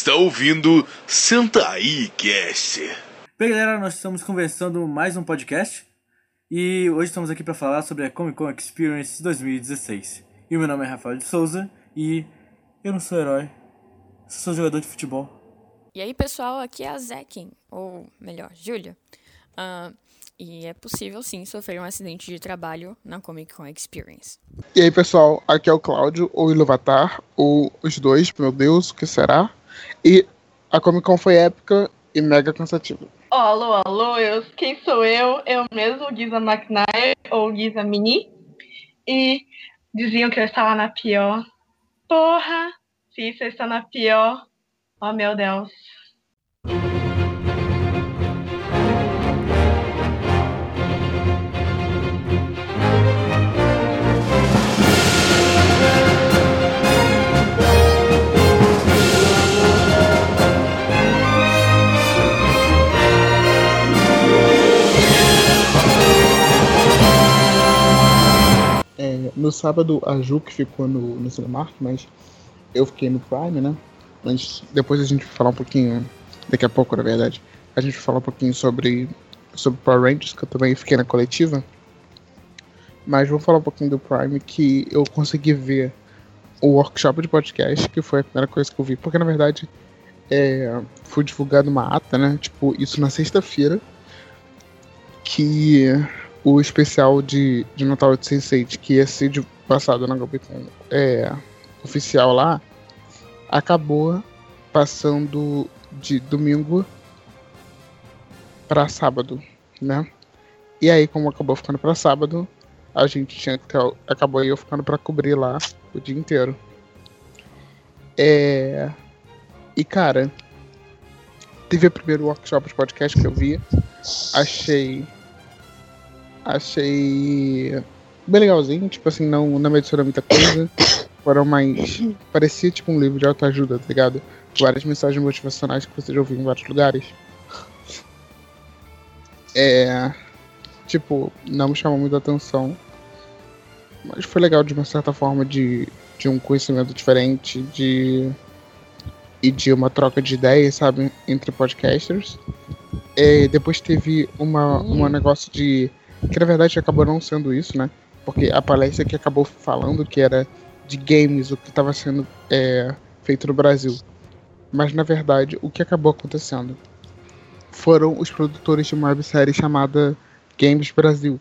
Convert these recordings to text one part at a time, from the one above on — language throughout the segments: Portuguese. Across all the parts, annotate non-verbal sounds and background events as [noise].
Está ouvindo Senta aí, Cast. Bem, galera, nós estamos conversando mais um podcast e hoje estamos aqui para falar sobre a Comic Con Experience 2016. E o meu nome é Rafael de Souza e eu não sou herói, sou jogador de futebol. E aí, pessoal, aqui é a Zekin, ou melhor, Júlia. Uh, e é possível, sim, sofrer um acidente de trabalho na Comic Con Experience. E aí, pessoal, aqui é o Cláudio, ou Iluvatar, ou os dois, meu Deus, o que será? E a Comic Con foi épica e mega cansativa. Oh, alô, alô, eu, quem sou eu? Eu mesmo, Giza McNair, ou Giza Mini. E diziam que eu estava na pior. Porra, se isso está na pior, oh meu Deus. No sábado a Ju que ficou no, no Cinemark, mas eu fiquei no Prime, né? Mas depois a gente vai falar um pouquinho, daqui a pouco, na verdade, a gente vai falar um pouquinho sobre, sobre Power Rangers, que eu também fiquei na coletiva. Mas vou falar um pouquinho do Prime, que eu consegui ver o workshop de podcast, que foi a primeira coisa que eu vi, porque na verdade é, foi divulgado uma ata, né? Tipo, isso na sexta-feira, que o especial de, de Natal de Sense8, que ia ser de, passado na Gobicon é, oficial lá, acabou passando de domingo para sábado, né? E aí, como acabou ficando para sábado, a gente tinha que ter, acabou eu ficando para cobrir lá o dia inteiro. É... E cara, teve o primeiro workshop de podcast que eu vi, achei Achei bem legalzinho, tipo assim, não, não me adicionou muita coisa. Foram mais. Parecia tipo um livro de autoajuda, tá ligado? Várias mensagens motivacionais que você já ouviu em vários lugares. É. Tipo, não me chamou muita atenção. Mas foi legal de uma certa forma de, de um conhecimento diferente, de. E de uma troca de ideias, sabe? Entre podcasters. É, depois teve uma, um negócio de que na verdade acabou não sendo isso, né? Porque a palestra que acabou falando que era de games, o que estava sendo é, feito no Brasil. Mas na verdade, o que acabou acontecendo foram os produtores de uma websérie chamada Games Brasil,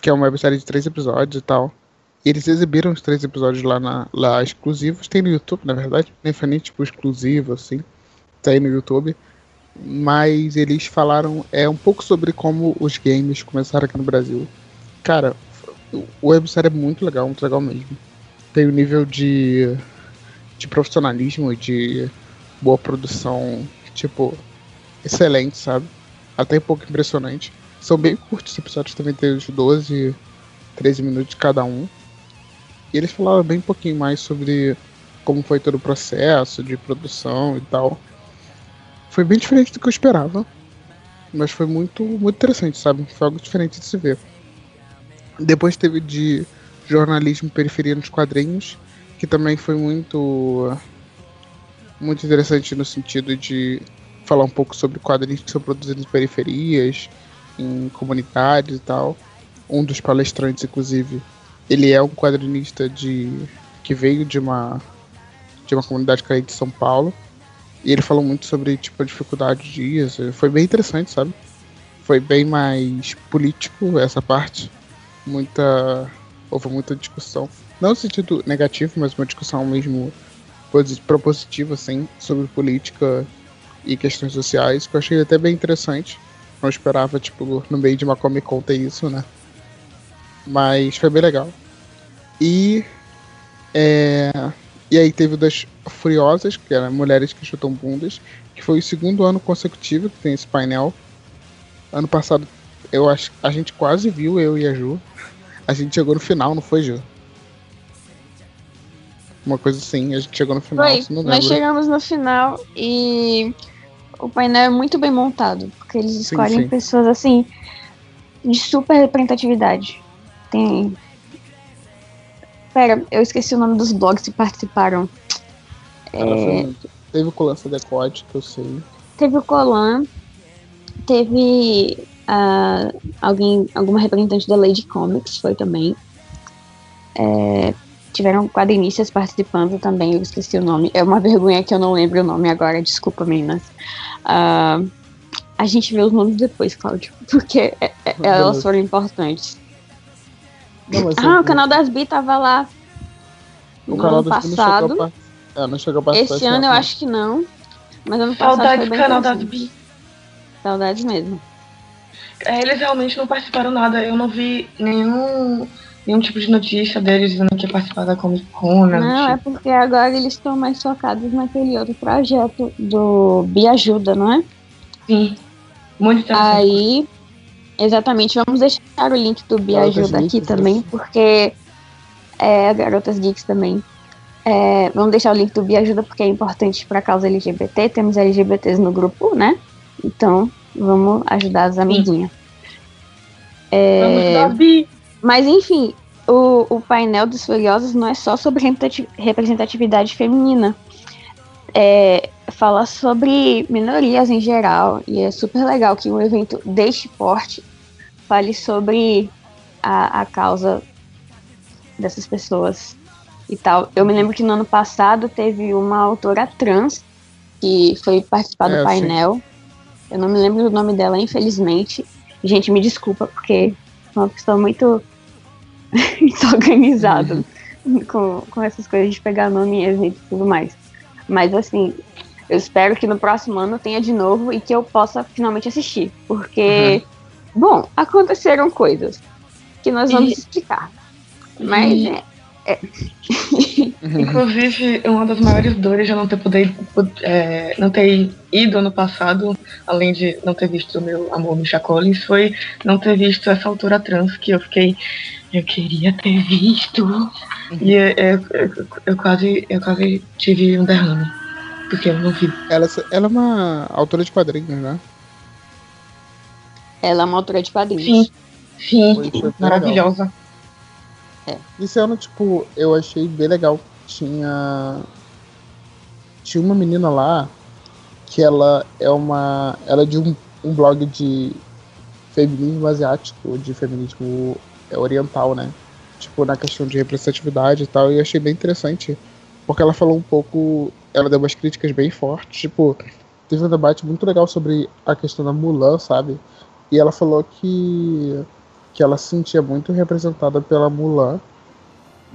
que é uma websérie de três episódios e tal. E eles exibiram os três episódios lá, na, lá exclusivos. Tem no YouTube, na verdade. Nem foi nem tipo exclusivo, assim. Tá aí no YouTube mas eles falaram é um pouco sobre como os games começaram aqui no Brasil. Cara, o websérie é muito legal, muito legal mesmo. Tem um nível de, de profissionalismo e de boa produção, tipo, excelente, sabe? Até um pouco impressionante. São bem curtos os episódios, também tem uns 12, 13 minutos cada um. E eles falaram bem pouquinho mais sobre como foi todo o processo de produção e tal. Foi bem diferente do que eu esperava. Mas foi muito, muito interessante, sabe? Foi algo diferente de se ver. Depois teve de jornalismo periferia nos quadrinhos, que também foi muito muito interessante no sentido de falar um pouco sobre quadrinhos que são produzidos em periferias, em comunidades e tal. Um dos palestrantes, inclusive, ele é um quadrinista de que veio de uma de uma comunidade carente de São Paulo e ele falou muito sobre, tipo, a dificuldade de Foi bem interessante, sabe? Foi bem mais político essa parte. Muita. Houve muita discussão. Não no sentido negativo, mas uma discussão mesmo propositiva, assim, sobre política e questões sociais, que eu achei até bem interessante. Não esperava, tipo, no meio de uma Comic Con ter isso, né? Mas foi bem legal. E. É, e aí teve o das Furiosas, que eram Mulheres que Chutam Bundas, que foi o segundo ano consecutivo que tem esse painel. Ano passado, eu acho a gente quase viu, eu e a Ju. A gente chegou no final, não foi, Ju? Uma coisa assim, a gente chegou no final, foi, não Nós chegamos no final e o painel é muito bem montado, porque eles escolhem sim, sim. pessoas assim de super representatividade. Tem Pera, eu esqueci o nome dos blogs que participaram. É... Teve o Colan Decote, que eu sei. Teve o Colan, teve uh, alguém, alguma representante da Lady Comics, foi também. É, tiveram quadrinistas participando também, eu esqueci o nome. É uma vergonha que eu não lembro o nome agora, desculpa, meninas. Uh, a gente vê os nomes depois, Cláudio, [laughs] porque é, é, elas foram importantes. Não, ah, o canal das Bi tava lá o no ano passado. Não é, não chegou a Esse ano eu acho que não. Mas ano passado Saudades do canal das Bi. Saudades mesmo. É, eles realmente não participaram nada. Eu não vi nenhum nenhum tipo de notícia deles dizendo que ia participar da Comic Con. Né? Não, tipo. é porque agora eles estão mais focados naquele outro projeto do Biajuda, não é? Sim. Muito interessante. Aí, exatamente, vamos deixar o link do Biajuda aqui também, porque é Garotas Geeks também. É, vamos deixar o link do Biajuda porque é importante para a causa LGBT. Temos LGBTs no grupo, né? Então, vamos ajudar as amiguinhas. É! Mas enfim, o, o painel dos Furiosos não é só sobre representatividade feminina. É, fala sobre minorias em geral. E é super legal que um evento deste porte fale sobre a, a causa dessas pessoas e tal. Eu me lembro que no ano passado teve uma autora trans que foi participar é, do painel. Sim. Eu não me lembro do nome dela, infelizmente. Gente, me desculpa, porque é uma pessoa muito [laughs] desorganizada uhum. com, com essas coisas de pegar nome evento e tudo mais. Mas assim, eu espero que no próximo ano tenha de novo e que eu possa finalmente assistir. Porque, uhum. bom, aconteceram coisas que nós vamos e... explicar. Mas e... é, é. [laughs] Inclusive, uma das maiores dores de eu não ter poder, é, não ter ido ano passado, além de não ter visto o meu amor Misha Collins, foi não ter visto essa altura trans que eu fiquei. Eu queria ter visto. Uhum. E eu, eu, eu, eu, quase, eu quase tive um derrame. Porque eu não vi. Ela, ela é uma autora de quadrinhos, né? Ela é uma autora de quadrinhos. Sim. Sim, maravilhosa. É. Esse ano, tipo, eu achei bem legal. Tinha. Tinha uma menina lá que ela é uma. Ela é de um, um blog de feminismo asiático, de feminismo oriental, né? Tipo, na questão de representatividade e tal. E eu achei bem interessante. Porque ela falou um pouco. Ela deu umas críticas bem fortes. Tipo, teve um debate muito legal sobre a questão da Mulan, sabe? E ela falou que que ela se sentia muito representada pela Mulan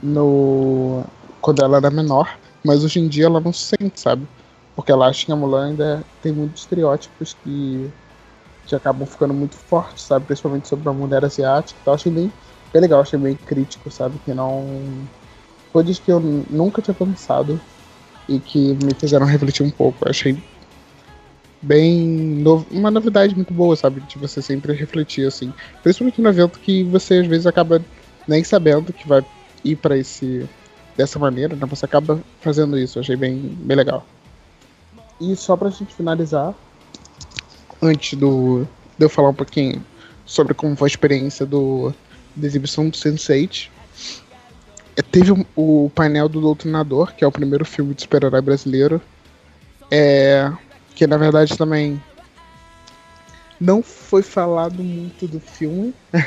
no quando ela era menor, mas hoje em dia ela não se sente, sabe? Porque ela acha que a Mulan ainda tem muitos estereótipos que, que acabam ficando muito fortes, sabe? Principalmente sobre a mulher asiática. Então, eu achei bem, bem legal, achei bem crítico, sabe? Que não. Coisas que eu nunca tinha pensado e que me fizeram refletir um pouco. Eu achei bem uma novidade muito boa, sabe? De você sempre refletir assim, principalmente no evento que você às vezes acaba nem sabendo que vai ir para esse dessa maneira, né? Você acaba fazendo isso, eu achei bem bem legal. E só pra gente finalizar, antes do de eu falar um pouquinho sobre como foi a experiência do da exibição do Sense8, é, teve o, o painel do Doutrinador, que é o primeiro filme de super-herói brasileiro. É, que na verdade também não foi falado muito do filme. [laughs]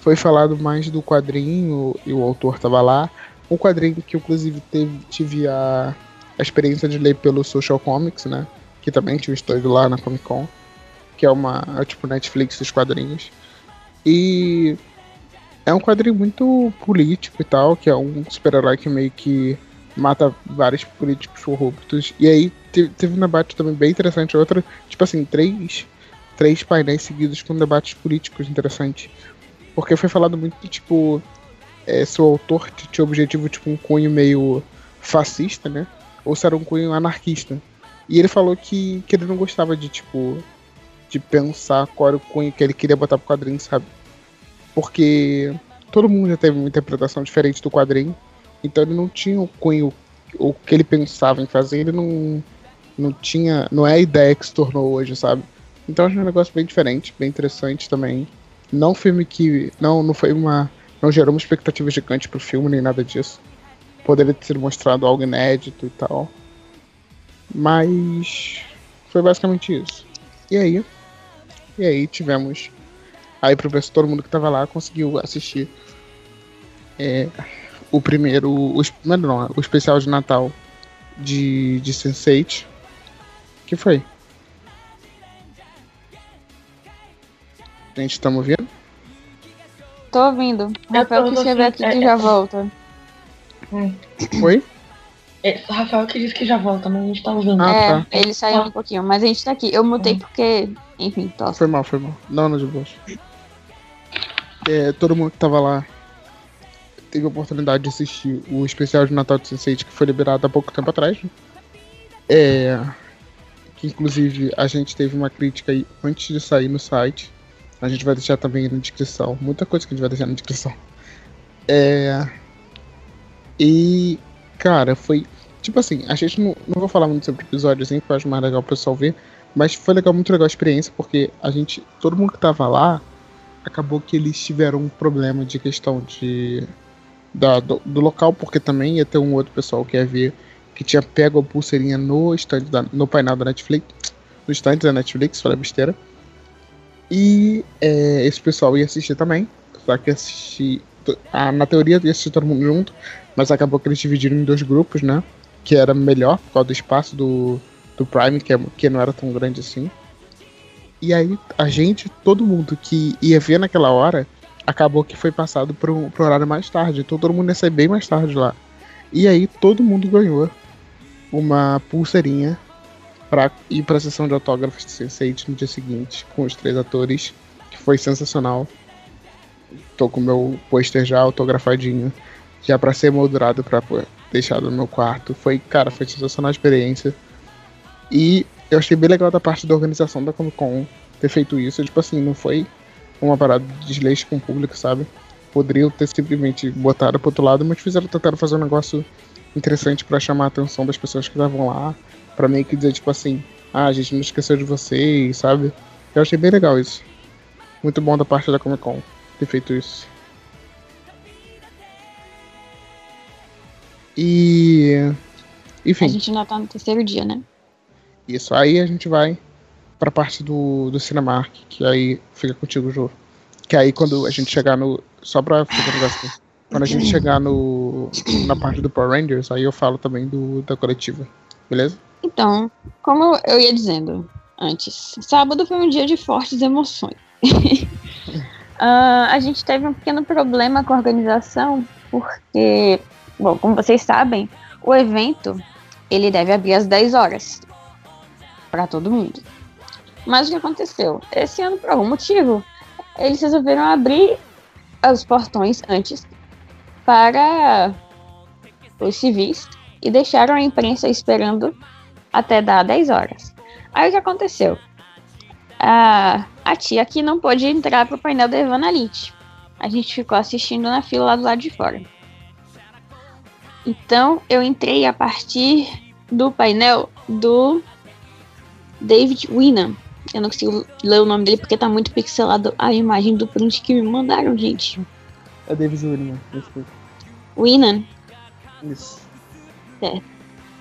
foi falado mais do quadrinho e o autor estava lá. Um quadrinho que inclusive teve, tive a, a experiência de ler pelo Social Comics, né? Que também tinha um estúdio lá na Comic Con. Que é uma. É tipo Netflix dos quadrinhos. E é um quadrinho muito político e tal, que é um super-herói que meio que mata vários políticos corruptos. E aí teve um debate também bem interessante. Outra, tipo assim, três, três painéis seguidos com debates políticos interessantes. Porque foi falado muito, tipo, é, se o autor tinha objetivo, tipo, um cunho meio fascista, né? Ou se era um cunho anarquista. E ele falou que, que ele não gostava de, tipo, de pensar qual era o cunho que ele queria botar pro quadrinho, sabe? Porque todo mundo já teve uma interpretação diferente do quadrinho. Então ele não tinha o cunho, o que ele pensava em fazer, ele não, não tinha. Não é a ideia que se tornou hoje, sabe? Então acho um negócio bem diferente, bem interessante também. Não filme que. Não, não foi uma. Não gerou uma expectativa gigante pro filme, nem nada disso. Poderia ter sido mostrado algo inédito e tal. Mas foi basicamente isso. E aí? E aí tivemos. Aí pro pessoal, todo mundo que tava lá conseguiu assistir é, o primeiro. O, não, o especial de Natal de, de Sense8. Que foi? Gente, estamos ouvindo? Tô ouvindo. Rafael que escreveu aqui que já volta. [coughs] Oi? É, Rafael que disse que já volta, mas a gente tá ouvindo. Ah, é, tá. ele saiu um pouquinho, mas a gente tá aqui. Eu mutei Hum. porque, enfim, tosse. Foi mal, foi mal. Não, não, de boa. É, todo mundo que tava lá teve a oportunidade de assistir o especial de Natal de Sense8 que foi liberado há pouco tempo atrás. É, que inclusive a gente teve uma crítica aí antes de sair no site. A gente vai deixar também na descrição. Muita coisa que a gente vai deixar na descrição. É, e, cara, foi. Tipo assim, a gente não, não vou falar muito sobre o episódio assim, que eu acho mais legal o pessoal ver. Mas foi legal, muito legal a experiência, porque a gente. Todo mundo que tava lá acabou que eles tiveram um problema de questão de. Da, do, do local, porque também ia ter um outro pessoal que ia ver que tinha pego a pulseirinha no stand da, no painel da Netflix. No stand da Netflix, falei besteira. E é, esse pessoal ia assistir também. Só que assistir. Ah, na teoria ia assistir todo mundo junto, mas acabou que eles dividiram em dois grupos, né? Que era melhor por causa do espaço do, do Prime, que, é, que não era tão grande assim. E aí, a gente, todo mundo que ia ver naquela hora, acabou que foi passado pro, pro horário mais tarde. Então todo mundo ia sair bem mais tarde lá. E aí, todo mundo ganhou uma pulseirinha pra ir pra sessão de autógrafos de Sense8 no dia seguinte, com os três atores, que foi sensacional. Tô com meu pôster já autografadinho, já pra ser moldurado pô, deixar no meu quarto. Foi, cara, foi sensacional a experiência. E eu achei bem legal da parte da organização da Comic Con ter feito isso. Tipo assim, não foi uma parada de desleixo com o público, sabe? Poderiam ter simplesmente botado pro outro lado, mas fizeram tentaram fazer um negócio interessante pra chamar a atenção das pessoas que estavam lá. Pra meio que dizer, tipo assim, ah, a gente não esqueceu de vocês, sabe? Eu achei bem legal isso. Muito bom da parte da Comic Con ter feito isso. E. Enfim. A gente ainda tá no terceiro dia, né? Isso, aí a gente vai pra parte do, do Cinemark, que aí fica contigo, Ju. Que aí quando a gente chegar no. Só pra ficar. Quando a gente chegar no. na parte do Power Rangers, aí eu falo também do, da coletiva. Beleza? Então, como eu ia dizendo antes, sábado foi um dia de fortes emoções. [laughs] Ah, a gente teve um pequeno problema com a organização, porque, bom, como vocês sabem, o evento ele deve abrir às 10 horas para todo mundo. Mas o que aconteceu? Esse ano, por algum motivo, eles resolveram abrir os portões antes para os civis e deixaram a imprensa esperando até dar 10 horas. Aí o que aconteceu? A, a tia aqui não pôde entrar pro painel da Ivana Lynch. A gente ficou assistindo na fila lá do lado de fora. Então eu entrei a partir do painel do David Winnan. Eu não consigo ler o nome dele porque tá muito pixelado a imagem do print que me mandaram, gente. É David William, desculpa. Winnan, Isso.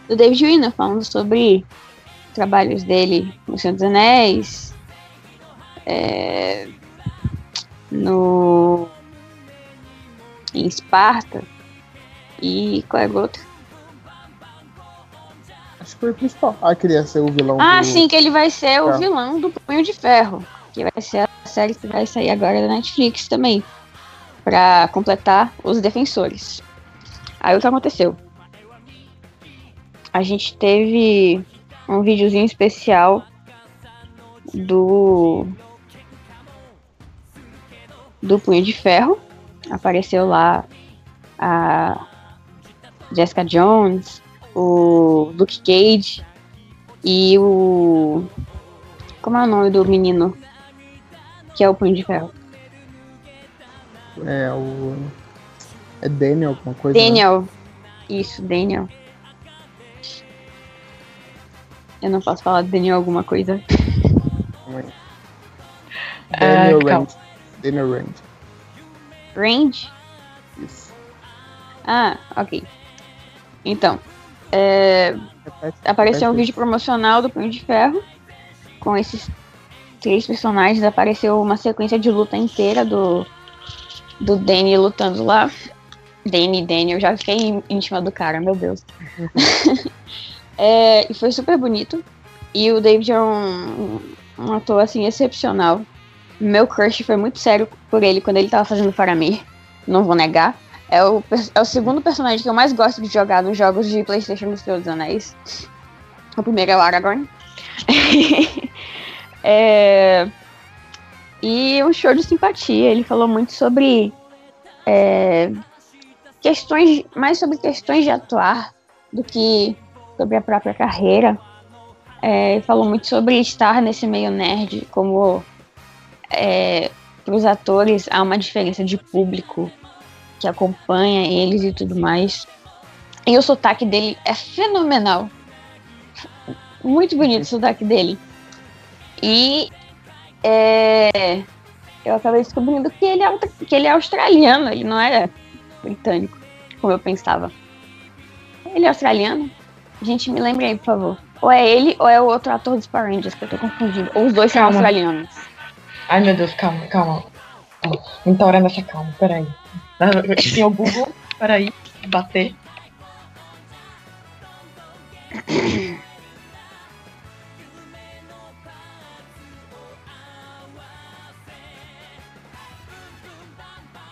do David Winnan, falando sobre trabalhos dele no Senhor dos Anéis, é, no em Esparta e qual é o outro? Acho que foi o principal. Ah, queria ser o vilão Ah, do... sim, que ele vai ser o Tá. vilão do Punho de Ferro, que vai ser a série que vai sair agora da Netflix também, pra completar os defensores. Aí o que aconteceu? A gente teve um videozinho especial do do Punho de Ferro. Apareceu lá a Jessica Jones, o Luke Cage e o. Como é o nome do menino? Que é o Punho de Ferro? É o... É Daniel alguma coisa, né? Daniel. Isso, Daniel. Eu não posso falar Daniel alguma coisa. Daniel calma. Rand. Daniel Rand. Range? Isso. Ah, ok. Então, É, apareceu um vídeo promocional do Punho de Ferro com esses três personagens. Apareceu uma sequência de luta inteira do, do Danny lutando lá. Danny, Danny, eu já fiquei íntima do cara, meu Deus. [laughs] é, e foi super bonito. E o David é um, um ator assim excepcional. Meu crush foi muito sério por ele quando ele tava fazendo Faramir. Não vou negar. É o, é o segundo personagem que eu mais gosto de jogar nos jogos de Playstation dos dos Anéis. O primeiro é o Aragorn. [laughs] é, e um show de simpatia. Ele falou muito sobre é, questões, mais sobre questões de atuar do que sobre a própria carreira. É, falou muito sobre estar nesse meio nerd, como é, para os atores há uma diferença de público que acompanha eles e tudo mais. E o sotaque dele é fenomenal. Muito bonito o sotaque dele. E é, eu acabei descobrindo que ele, é, que ele é australiano, ele não é britânico, como eu pensava. Ele é australiano? Gente, me lembre aí, por favor. Ou é ele ou é o outro ator dos Power Rangers, que eu tô confundindo. Ou os dois calma. são australianos. Ai, meu Deus, calma, calma. Não tá orando essa calma, peraí. [laughs] Tem o Google, peraí, bater.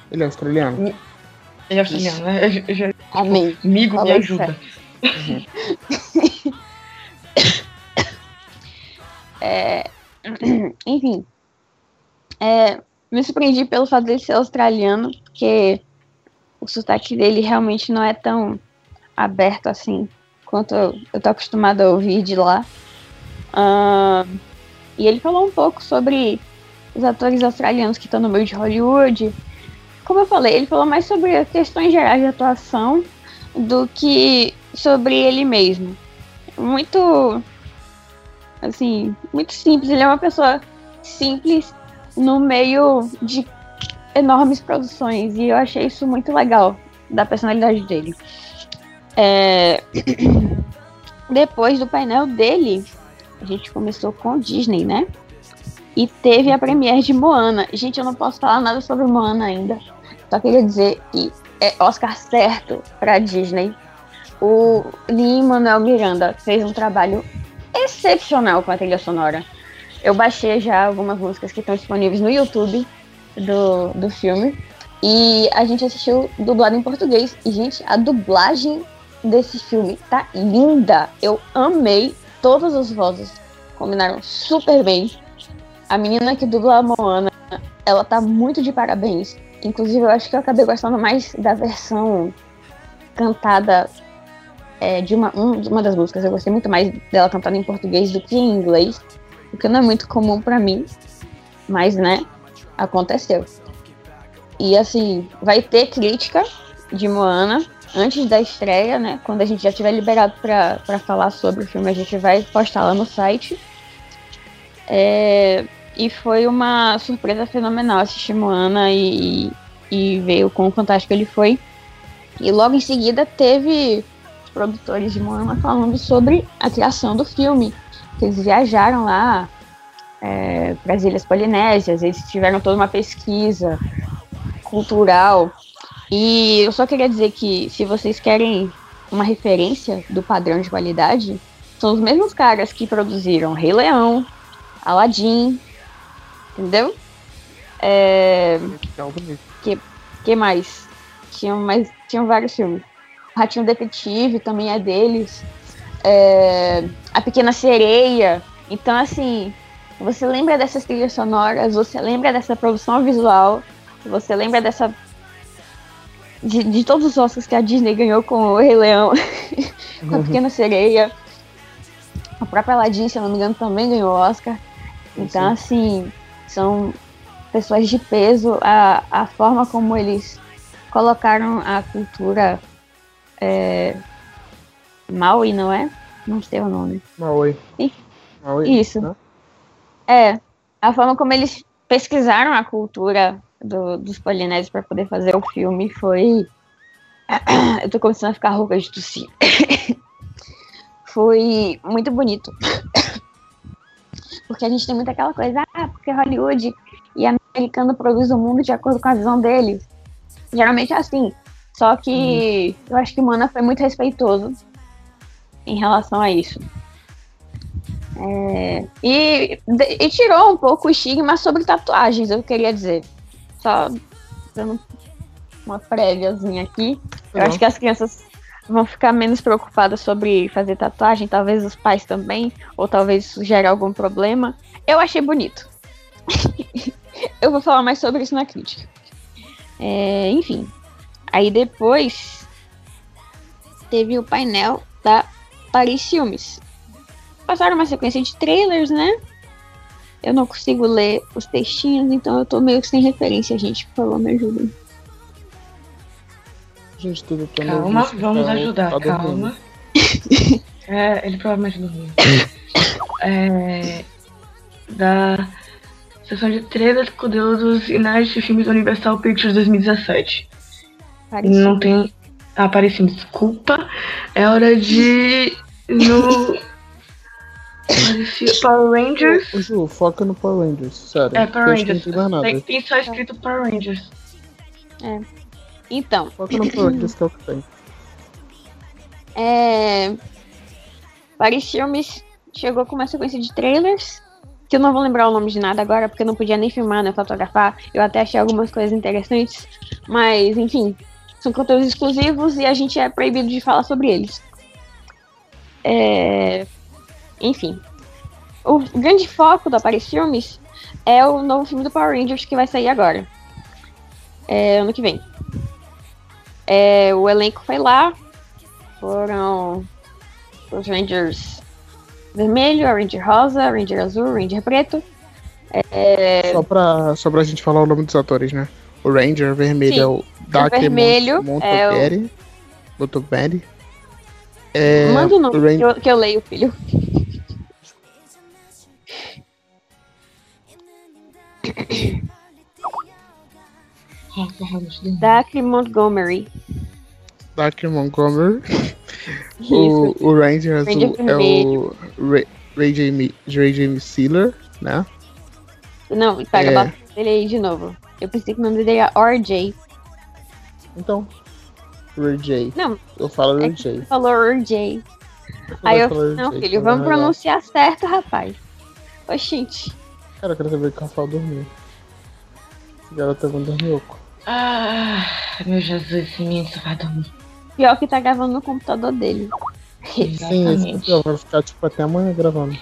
Ele é australiano? Ele é australiano, né? Eu, já, Amém. Amigo, me ajuda. Uhum. [laughs] é, enfim. É, me surpreendi pelo fato dele ser australiano, porque o sotaque dele realmente não é tão aberto assim quanto eu, eu tô acostumada a ouvir de lá. Uh, e ele falou um pouco sobre os atores australianos que estão no meio de Hollywood. Como eu falei, ele falou mais sobre questões gerais de atuação do que sobre ele mesmo. Muito assim, muito simples. Ele é uma pessoa simples no meio de enormes produções e eu achei isso muito legal da personalidade dele. É... [clears throat] Depois do painel dele, a gente começou com Disney, né? E teve a premiere de Moana. Gente, eu não posso falar nada sobre Moana ainda. Só queria dizer que é Oscar certo para Disney. O Lin-Manuel Miranda fez um trabalho excepcional com a trilha sonora. Eu baixei já algumas músicas que estão disponíveis no YouTube do, do filme. E a gente assistiu dublado em português. E, gente, a dublagem desse filme tá linda. Eu amei todas as vozes. Combinaram super bem. A menina que dubla a Moana, ela tá muito de parabéns. Inclusive, eu acho que eu acabei gostando mais da versão cantada é, de uma, um, uma das músicas. Eu gostei muito mais dela cantada em português do que em inglês o que não é muito comum para mim, mas né, aconteceu. E assim, vai ter crítica de Moana antes da estreia, né? Quando a gente já tiver liberado para falar sobre o filme, a gente vai postar lá no site. É, e foi uma surpresa fenomenal assistir Moana e, e ver o quão fantástico ele foi. E logo em seguida teve os produtores de Moana falando sobre a criação do filme que eles viajaram lá é, para as Ilhas Polinésias, eles tiveram toda uma pesquisa cultural. E eu só queria dizer que se vocês querem uma referência do padrão de qualidade, são os mesmos caras que produziram Rei Leão, Aladdin, entendeu? É, que, que mais? Tinham, mais? tinham vários filmes. O Ratinho Detetive também é deles é, A Pequena Sereia. Então, assim, você lembra dessas trilhas sonoras, você lembra dessa produção visual, você lembra dessa. De, de todos os Oscars que a Disney ganhou com o Rei Leão, [laughs] com a. Pequena Sereia. A própria Aladdin, se eu não me engano, também ganhou Oscar. Então, Sim. assim, são pessoas de peso. A, a forma como eles colocaram a cultura é, Maui, não é? Não sei o nome. Maui. Maui Isso. Né? É. A forma como eles pesquisaram a cultura do, dos polinésios para poder fazer o filme foi. [coughs] Eu tô começando a ficar rouca de tossir. [coughs] foi muito bonito. [coughs] porque a gente tem muito aquela coisa, ah, porque Hollywood e americano produz o mundo de acordo com a visão dele. Geralmente é assim. Só que uhum. eu acho que o Mana foi muito respeitoso em relação a isso. É, e, e, tirou um pouco o estigma sobre tatuagens, eu queria dizer. Só dando uma préviazinha aqui. Eu acho que as crianças vão ficar menos preocupadas sobre fazer tatuagem, talvez os pais também, ou talvez isso gere algum problema. Eu achei bonito. [laughs] eu vou falar mais sobre isso na crítica. É, enfim. Aí depois teve o painel da Paris Filmes. Passaram uma sequência de trailers, né? Eu não consigo ler os textinhos, então eu tô meio sem referência, gente. Por favor, me ajudem. Gente, tudo. Calma, vamos tá, ajudar, tá calma. [laughs] é, ele provavelmente dormiu. [laughs] é, da sessão de trailers com dos inéditos de filmes Universal Pictures 2017. Parecia. Não tem. Ah, apareceu, desculpa. É hora de. No. Power Rangers. Ô, Ju, foca no Power Rangers, sério. É, Power Rangers. Tem, tem só escrito Power Rangers. É. Então. Foca no que é o que tem. É. Filmes chegou com uma sequência de trailers. Que eu não vou lembrar o nome de nada agora, porque eu não podia nem filmar, nem fotografar. Eu até achei algumas coisas interessantes. Mas, enfim, são conteúdos exclusivos e a gente é proibido de falar sobre eles. É... Enfim. O grande foco da Paris Filmes é o novo filme do Power Rangers que vai sair agora. É, ano que vem. É, o elenco foi lá. Foram os Rangers vermelho, a Ranger rosa, a Ranger azul, Ranger preto. É... Só, pra, só pra gente falar o nome dos atores, né? O Ranger vermelho Sim. é o Dark o vermelho Montgomery. É o... Montgomery. É, Manda o nome Ranger... que, eu, que eu leio, filho. [coughs] Dark Montgomery. Dark Montgomery. [laughs] o, o Ranger azul é o Ray, Ray, James, Ray James Sealer, né? Não, pega, é... ele aí de novo. Eu pensei que o nome dele era RJ. Então, Ray J. Não. Eu falo Ray é J. Falou RJ. Aí eu, não, filho, então vamos pronunciar certo, rapaz. Oxente. Cara, eu quero saber que o Rafael dormiu. Esse garoto é um dormioco. Ah, meu Jesus, esse menino vai dormir. Pior que tá gravando no computador dele. Sim, esse vai ficar tipo até amanhã gravando.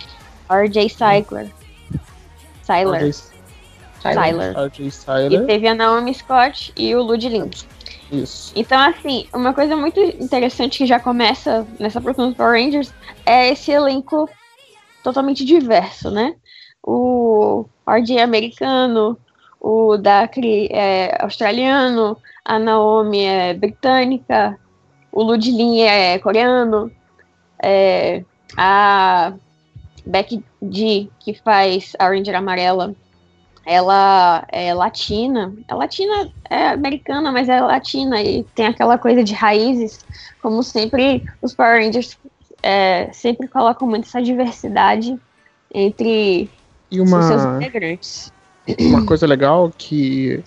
RJ Cycler. Cyler. Cyler. RJ Cyler. E teve a Naomi Scott e o Ludlin. Isso. Então, assim, uma coisa muito interessante que já começa nessa produção dos Power Rangers é esse elenco totalmente diverso, né? O RJ americano, o Dakri é australiano, a Naomi é britânica, o Ludlin é coreano, é, a Becky G, que faz a Ranger Amarela, ela é latina. A é latina é americana, mas é latina e tem aquela coisa de raízes. Como sempre, os Power Rangers é, sempre colocam muito essa diversidade entre e uma, os seus integrantes. Uma coisa legal que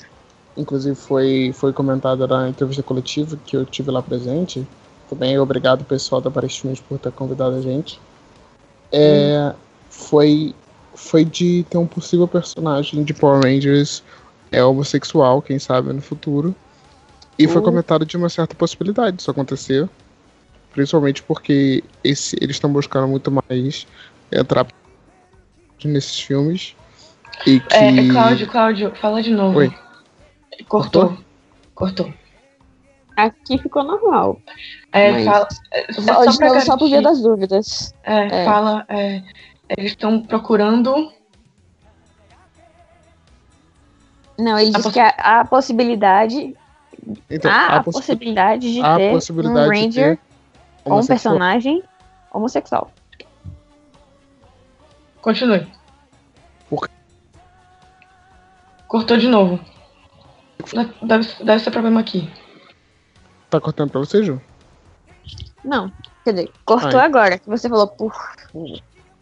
inclusive foi, foi comentada na entrevista coletiva que eu tive lá presente. Também obrigado pessoal da Filmes por ter convidado a gente. É, hum. foi, foi de ter um possível personagem de Power Rangers é homossexual, quem sabe no futuro. E foi hum. comentado de uma certa possibilidade disso acontecer. Principalmente porque esse, eles estão buscando muito mais entrar nesses filmes. E que... É, Cláudio, Cláudio, fala de novo. Oi. Cortou. Cortou. Aqui ficou normal. É, mas... fala. É, só, só, só por via das dúvidas. É, é. fala. É, eles estão procurando. Não, ele disse que a, a possibilidade. Então, há a, possi possibilidade de ter possibilidade um Ranger ou um personagem homossexual. Continue. Cortou de novo. Deve, deve ser problema aqui. Tá cortando pra você, Ju? Não. Quer dizer, cortou Ai. agora, que você falou por.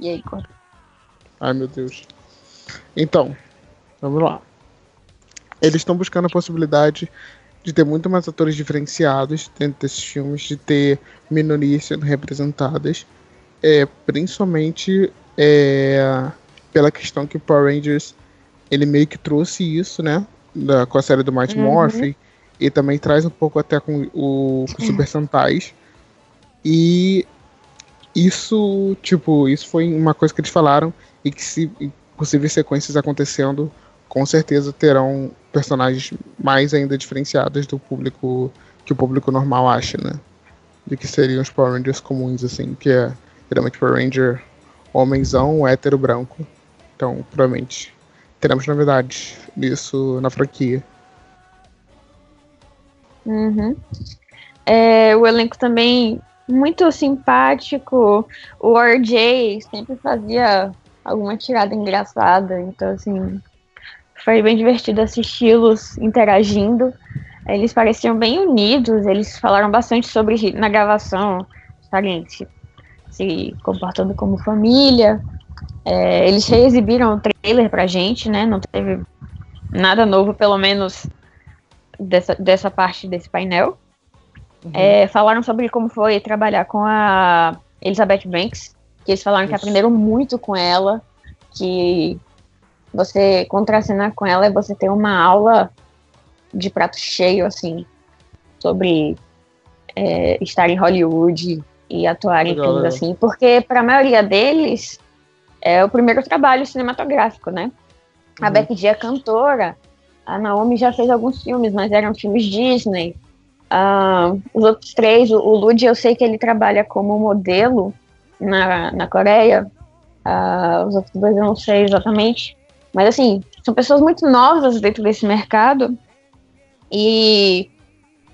E aí, cortou. Ai, meu Deus. Então, vamos lá. Eles estão buscando a possibilidade de ter muito mais atores diferenciados dentro desses filmes, de ter minorias sendo representadas, é, principalmente é, pela questão que o Power Rangers ele meio que trouxe isso, né, da, com a série do Mighty Uhum. Morphin, e também traz um pouco até com o com os Super Sentais. E isso, tipo, isso foi uma coisa que eles falaram e que se possíveis sequências acontecendo, com certeza terão personagens mais ainda diferenciados do público que o público normal acha, né? De que seriam os Power Rangers comuns, assim, que é geralmente Power Ranger homenzão, hétero, branco. Então, provavelmente teremos novidades disso na franquia. Uhum. É, o elenco também muito simpático. O RJ sempre fazia alguma tirada engraçada. Então, assim, foi bem divertido assisti-los interagindo. Eles pareciam bem unidos. Eles falaram bastante sobre, na gravação, estarem se, se comportando como família. É, eles reexibiram o trailer pra gente, né? Não teve nada novo, pelo menos dessa, dessa parte desse painel. É, falaram sobre como foi trabalhar com a Elizabeth Banks, que eles falaram que Isso. aprenderam muito com ela, que você contracenar com ela é você ter uma aula de prato cheio, assim, sobre é, estar em Hollywood e atuar em Legal, filmes legal. assim, porque para a maioria deles é o primeiro trabalho cinematográfico, né? A Uhum. Becky G é cantora, a Naomi já fez alguns filmes, mas eram filmes Disney. Ah, os outros três, o, o Lud, eu sei que ele trabalha como modelo na, na Coreia. Ah, os outros dois eu não sei exatamente. Mas, assim, são pessoas muito novas dentro desse mercado. E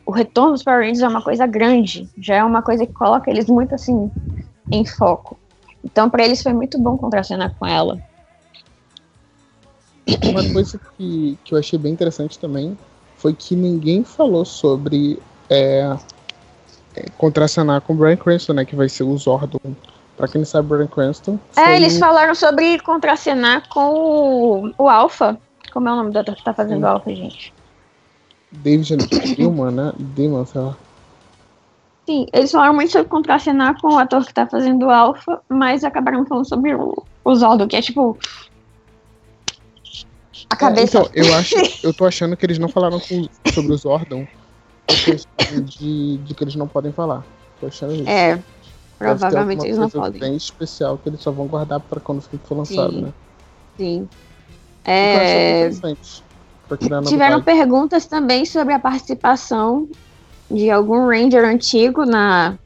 o retorno dos Power Rangers é uma coisa grande. Já é uma coisa que coloca eles muito, assim, em foco. Então, para eles foi muito bom contracenar com ela. Uma coisa que, que eu achei bem interessante também foi que ninguém falou sobre é, é, contracenar com o Brian Cranston, né? Que vai ser o Zordon. Pra quem não sabe, Brian Cranston. É, eles falaram sobre contracenar com o, o Alpha. Como é o nome do ator que tá fazendo o Alpha, gente? David Gilman, né? Dilman, sei lá. Sim, eles falaram muito sobre contracenar com o ator que tá fazendo o Alpha, mas acabaram falando sobre o, o que é tipo. A cabeça. Então, eu acho, eu tô achando que eles não falaram com- sobre o Zordon de, de que eles não podem falar. Tô achando isso. É, provavelmente eles não podem. bem especial que eles só vão guardar pra quando o filme for lançado, Sim. né? Sim. É, tiveram perguntas também sobre a participação de algum Ranger antigo na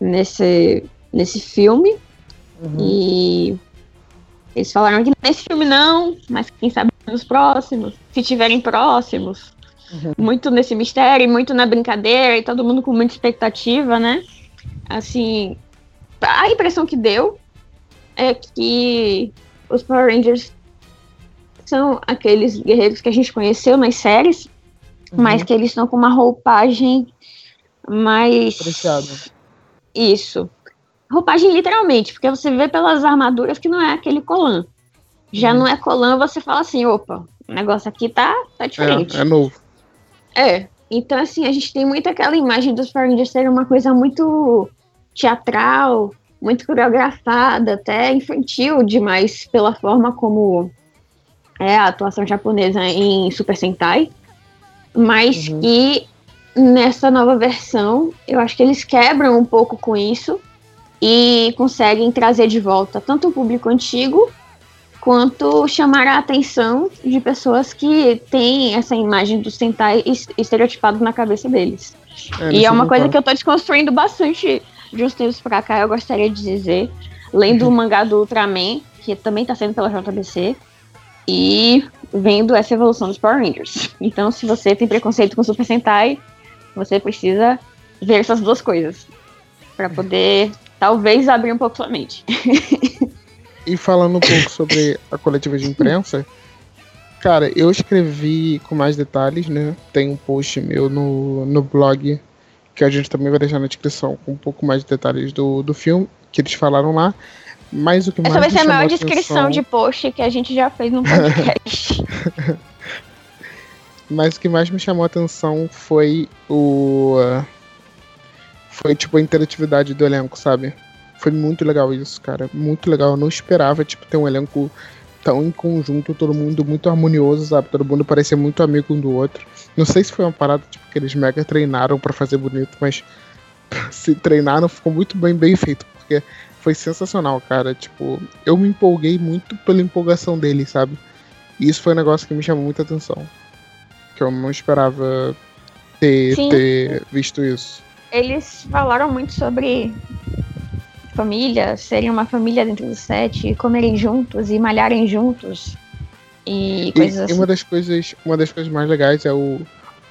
nesse, nesse filme. Uhum. E eles falaram que nesse filme não, mas quem sabe nos próximos, se tiverem próximos. Uhum. Muito nesse mistério, muito na brincadeira, e todo mundo com muita expectativa, né? Assim, a impressão que deu é que os Power Rangers são aqueles guerreiros que a gente conheceu nas séries, Uhum. mas que eles estão com uma roupagem mais. Isso. Roupagem literalmente, porque você vê pelas armaduras que não é aquele colan. Já Uhum. não é colan, você fala assim, opa, o negócio aqui tá, tá diferente. É, é novo. É. Então, assim, a gente tem muito aquela imagem dos Power Rangers serem uma coisa muito teatral, muito coreografada, até infantil demais pela forma como é a atuação japonesa em Super Sentai. Mas Uhum. que nessa nova versão, eu acho que eles quebram um pouco com isso e conseguem trazer de volta tanto o público antigo quanto chamar a atenção de pessoas que têm essa imagem do Sentai es- estereotipado na cabeça deles. É, e é uma coisa que eu tô desconstruindo bastante de uns tempos pra cá, eu gostaria de dizer. Lendo o mangá do Ultraman, que também tá sendo pela JBC, e vendo essa evolução dos Power Rangers. Então, se você tem preconceito com Super Sentai, você precisa ver essas duas coisas. Pra poder, talvez, abrir um pouco sua mente. E falando um pouco sobre a coletiva de imprensa, cara, eu escrevi com mais detalhes, né? Tem um post meu no, no blog que a gente também vai deixar na descrição com um pouco mais de detalhes do, do filme que eles falaram lá. Mas o que Essa mais vai ser a maior chamou descrição atenção- de post que a gente já fez no podcast. [laughs] Mas o que mais me chamou a atenção foi o. Foi tipo a interatividade do elenco, sabe? Foi muito legal isso, cara. Muito legal. Eu não esperava, tipo, ter um elenco tão em conjunto, todo mundo muito harmonioso, sabe? Todo mundo parecia muito amigo um do outro. Não sei se foi uma parada, tipo, que eles mega treinaram pra fazer bonito, mas [laughs] se treinaram, ficou muito bem, bem feito. Porque foi sensacional, cara. Tipo, eu me empolguei muito pela empolgação deles, sabe? E isso foi um negócio que me chamou muita atenção. Que eu não esperava ter, Sim. ter visto isso. Eles falaram muito sobre família, serem uma família dentro do set, comerem juntos e malharem juntos. E E, coisas e assim. uma das coisas, uma das coisas mais legais é o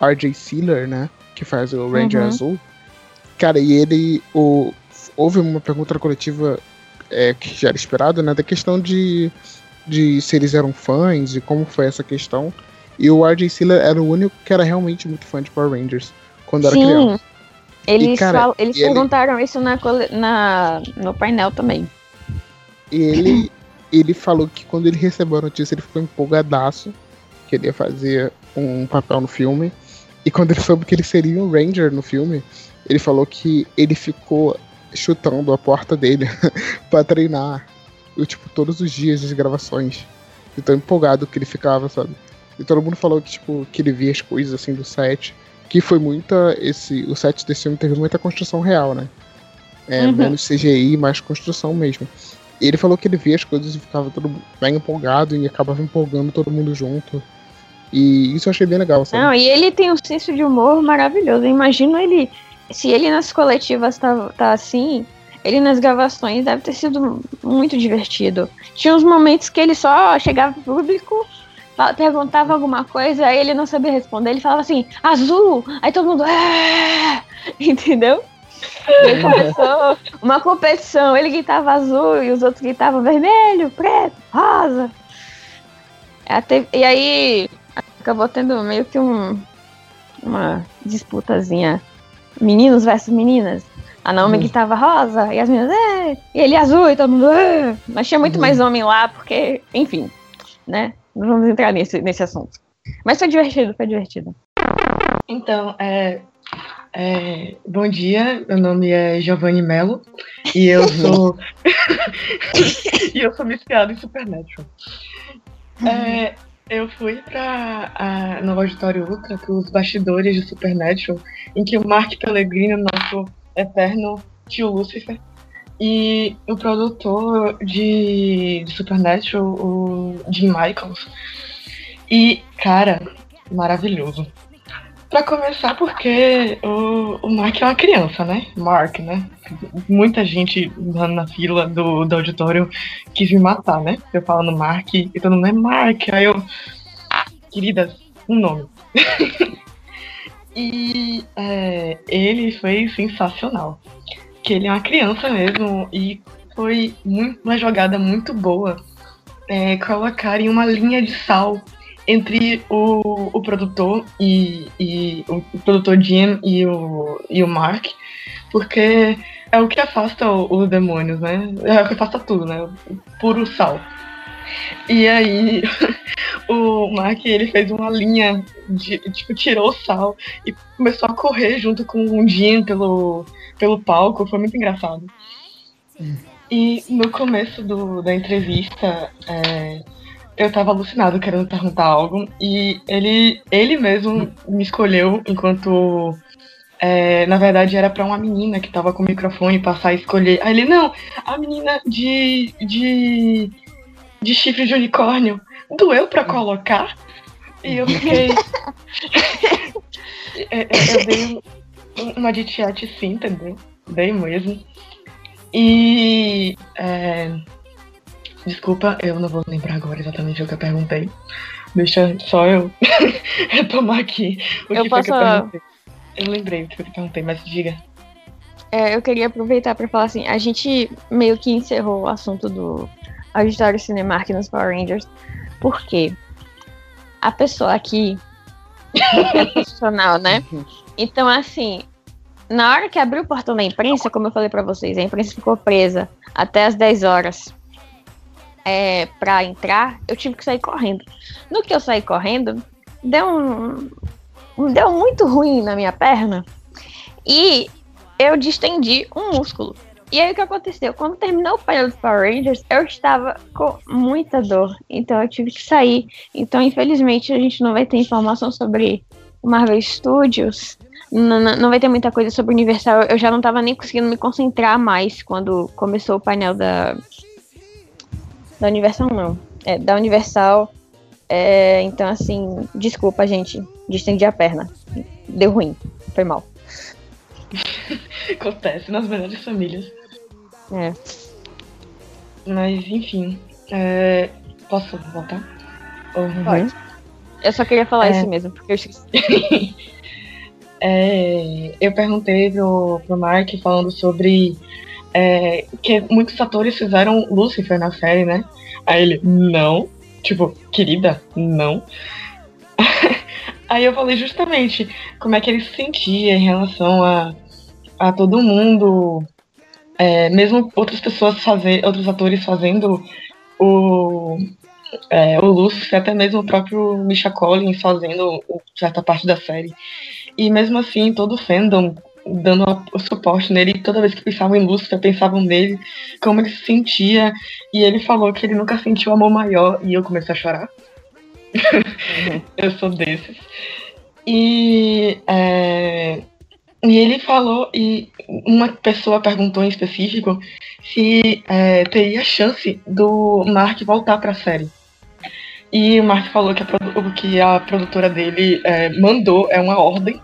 RJ Sealer, né? Que faz o Ranger Uhum. Azul. Cara, e ele. O, houve uma pergunta coletiva é, que já era esperado, né? Da questão de, de se eles eram fãs e como foi essa questão. E o RJ Sealer era o único que era realmente muito fã de Power Rangers quando era criança. Sim. Eles, cara, fal- eles e ele- perguntaram isso na, na, no painel também. E ele, ele falou que quando ele recebeu a notícia, ele ficou empolgadaço, que ele ia fazer um papel no filme. E quando ele soube que ele seria um Ranger no filme, ele falou que ele ficou chutando a porta dele [laughs] pra treinar. Eu, tipo, todos os dias das gravações. De tão empolgado que ele ficava, sabe? E todo mundo falou que, tipo, que ele via as coisas assim do set. Que foi muita. Esse, o set desse filme teve muita construção real, né? É, Uhum. menos CGI, mais construção mesmo. E ele falou que ele via as coisas e ficava todo bem empolgado e acabava empolgando todo mundo junto. E isso eu achei bem legal, sabe? Não, e ele tem um senso de humor maravilhoso. Eu imagino ele. Se ele nas coletivas tá, tá assim, ele nas gravações deve ter sido muito divertido. Tinha uns momentos que ele só chegava pro público, perguntava alguma coisa, aí ele não sabia responder, ele falava assim, azul! Aí todo mundo. "É!" [laughs] Entendeu? E aí começou uma competição. Ele gritava azul e os outros gritavam vermelho, preto, rosa. Até, e aí acabou tendo meio que um, uma disputazinha. Meninos versus meninas. A Naomi Uhum. gritava rosa e as meninas, é! E ele azul e todo mundo, é! Mas tinha muito Uhum. mais homem lá, porque, enfim, né? Não vamos entrar nesse, nesse assunto. Mas foi divertido, foi divertido. Então, é, é, bom dia, meu nome é Giovanni Mello e eu [laughs] sou [laughs] e eu sou viciado em Supernatural. É, eu fui para no auditório Ultra para os bastidores de Supernatural, em que o Mark Pellegrino, nosso eterno tio Lucifer, e o produtor de, de Supernatural, o Jim Michaels. E, cara, maravilhoso. Pra começar, porque o, o Mark é uma criança, né? Mark, né? Muita gente lá na fila do, do auditório quis me matar, né? Eu falando Mark e todo mundo é Mark. Aí eu. Queridas, um nome. [laughs] e é, ele foi sensacional. Que ele é uma criança mesmo e foi muito, uma jogada muito boa é, colocar em uma linha de sal entre o, o produtor e, e o, o produtor Jim e o, e o Mark, porque é o que afasta os demônios, né? É o que afasta tudo, né? O puro sal. E aí [laughs] o Mark ele fez uma linha de tipo tirou o sal e começou a correr junto com o Jim pelo, pelo palco, foi muito engraçado. E no começo do, da entrevista, é, eu tava alucinado querendo perguntar algo e ele, ele mesmo me escolheu enquanto é, na verdade era pra uma menina que tava com o microfone passar e escolher. Aí ele, não, a menina de, de, de chifre de unicórnio doeu pra colocar? E eu fiquei. [laughs] É, é, eu dei um- uma de chat sim, entendeu? Dei mesmo. E. é, Desculpa, eu não vou lembrar agora exatamente o que eu perguntei. Deixa só eu [laughs] retomar aqui o Eu que foi que eu perguntei. Eu lembrei o que eu perguntei, mas diga. É, eu queria aproveitar para falar assim, a gente meio que encerrou o assunto do auditório Cinemark nos Power Rangers, porque a pessoa aqui é profissional, né? [laughs] Então, assim, na hora que abriu o portão da imprensa, como eu falei pra vocês, a imprensa ficou presa até as 10 horas é, pra entrar, eu tive que sair correndo. No que eu saí correndo, deu um. Deu muito ruim na minha perna e eu distendi um músculo. E aí o que aconteceu? Quando terminou o painel dos Power Rangers, eu estava com muita dor. Então eu tive que sair. Então, infelizmente, a gente não vai ter informação sobre Marvel Studios. Não, não, não vai ter muita coisa sobre o Universal. Eu já não estava nem conseguindo me concentrar mais quando começou o painel da. Da Universal, não. É, da Universal. É, então, assim, desculpa, gente. Distendi a perna. Deu ruim. Foi mal. [laughs] Acontece nas melhores famílias. É. Mas, enfim. é, Posso voltar? Ou- Pode. Eu só queria falar É. isso mesmo, porque eu esqueci. [laughs] É, eu perguntei pro, pro Mark falando sobre é, que muitos atores fizeram Lucifer na série, né? Aí ele, não. Tipo, querida, não. [laughs] Aí eu falei justamente como é que ele se sentia em relação a, a todo mundo, é, mesmo outras pessoas fazer, outros atores fazendo o, é, o Lucifer, até mesmo o próprio Misha Collins fazendo certa parte da série. E mesmo assim, todo o fandom dando o suporte nele, toda vez que pensavam em Lúcifer, pensavam nele, como ele se sentia. E ele falou que ele nunca sentiu amor maior, e eu comecei a chorar. [laughs] eu sou desses. E, é, e ele falou, e uma pessoa perguntou em específico se é, teria chance do Mark voltar para a série. E o Mark falou que a, que a produtora dele é, mandou, é uma ordem,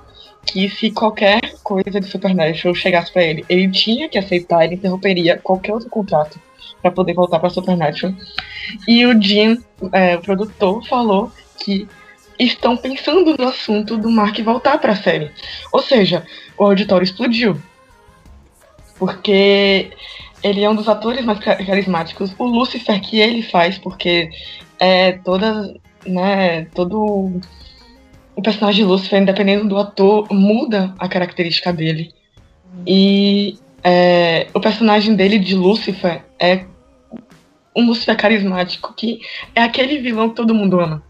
que se qualquer coisa de Supernatural chegasse pra ele, ele tinha que aceitar, ele interromperia qualquer outro contrato pra poder voltar pra Supernatural. E o Jim, é, o produtor, falou que estão pensando no assunto do Mark voltar pra série. Ou seja, o auditório explodiu. Porque ele é um dos atores mais ca- carismáticos. O Lucifer que ele faz, porque é toda, né, todo o personagem de Lucifer, dependendo do ator, muda a característica dele. E é, o personagem dele de Lucifer é um Lucifer carismático, que é aquele vilão que todo mundo ama.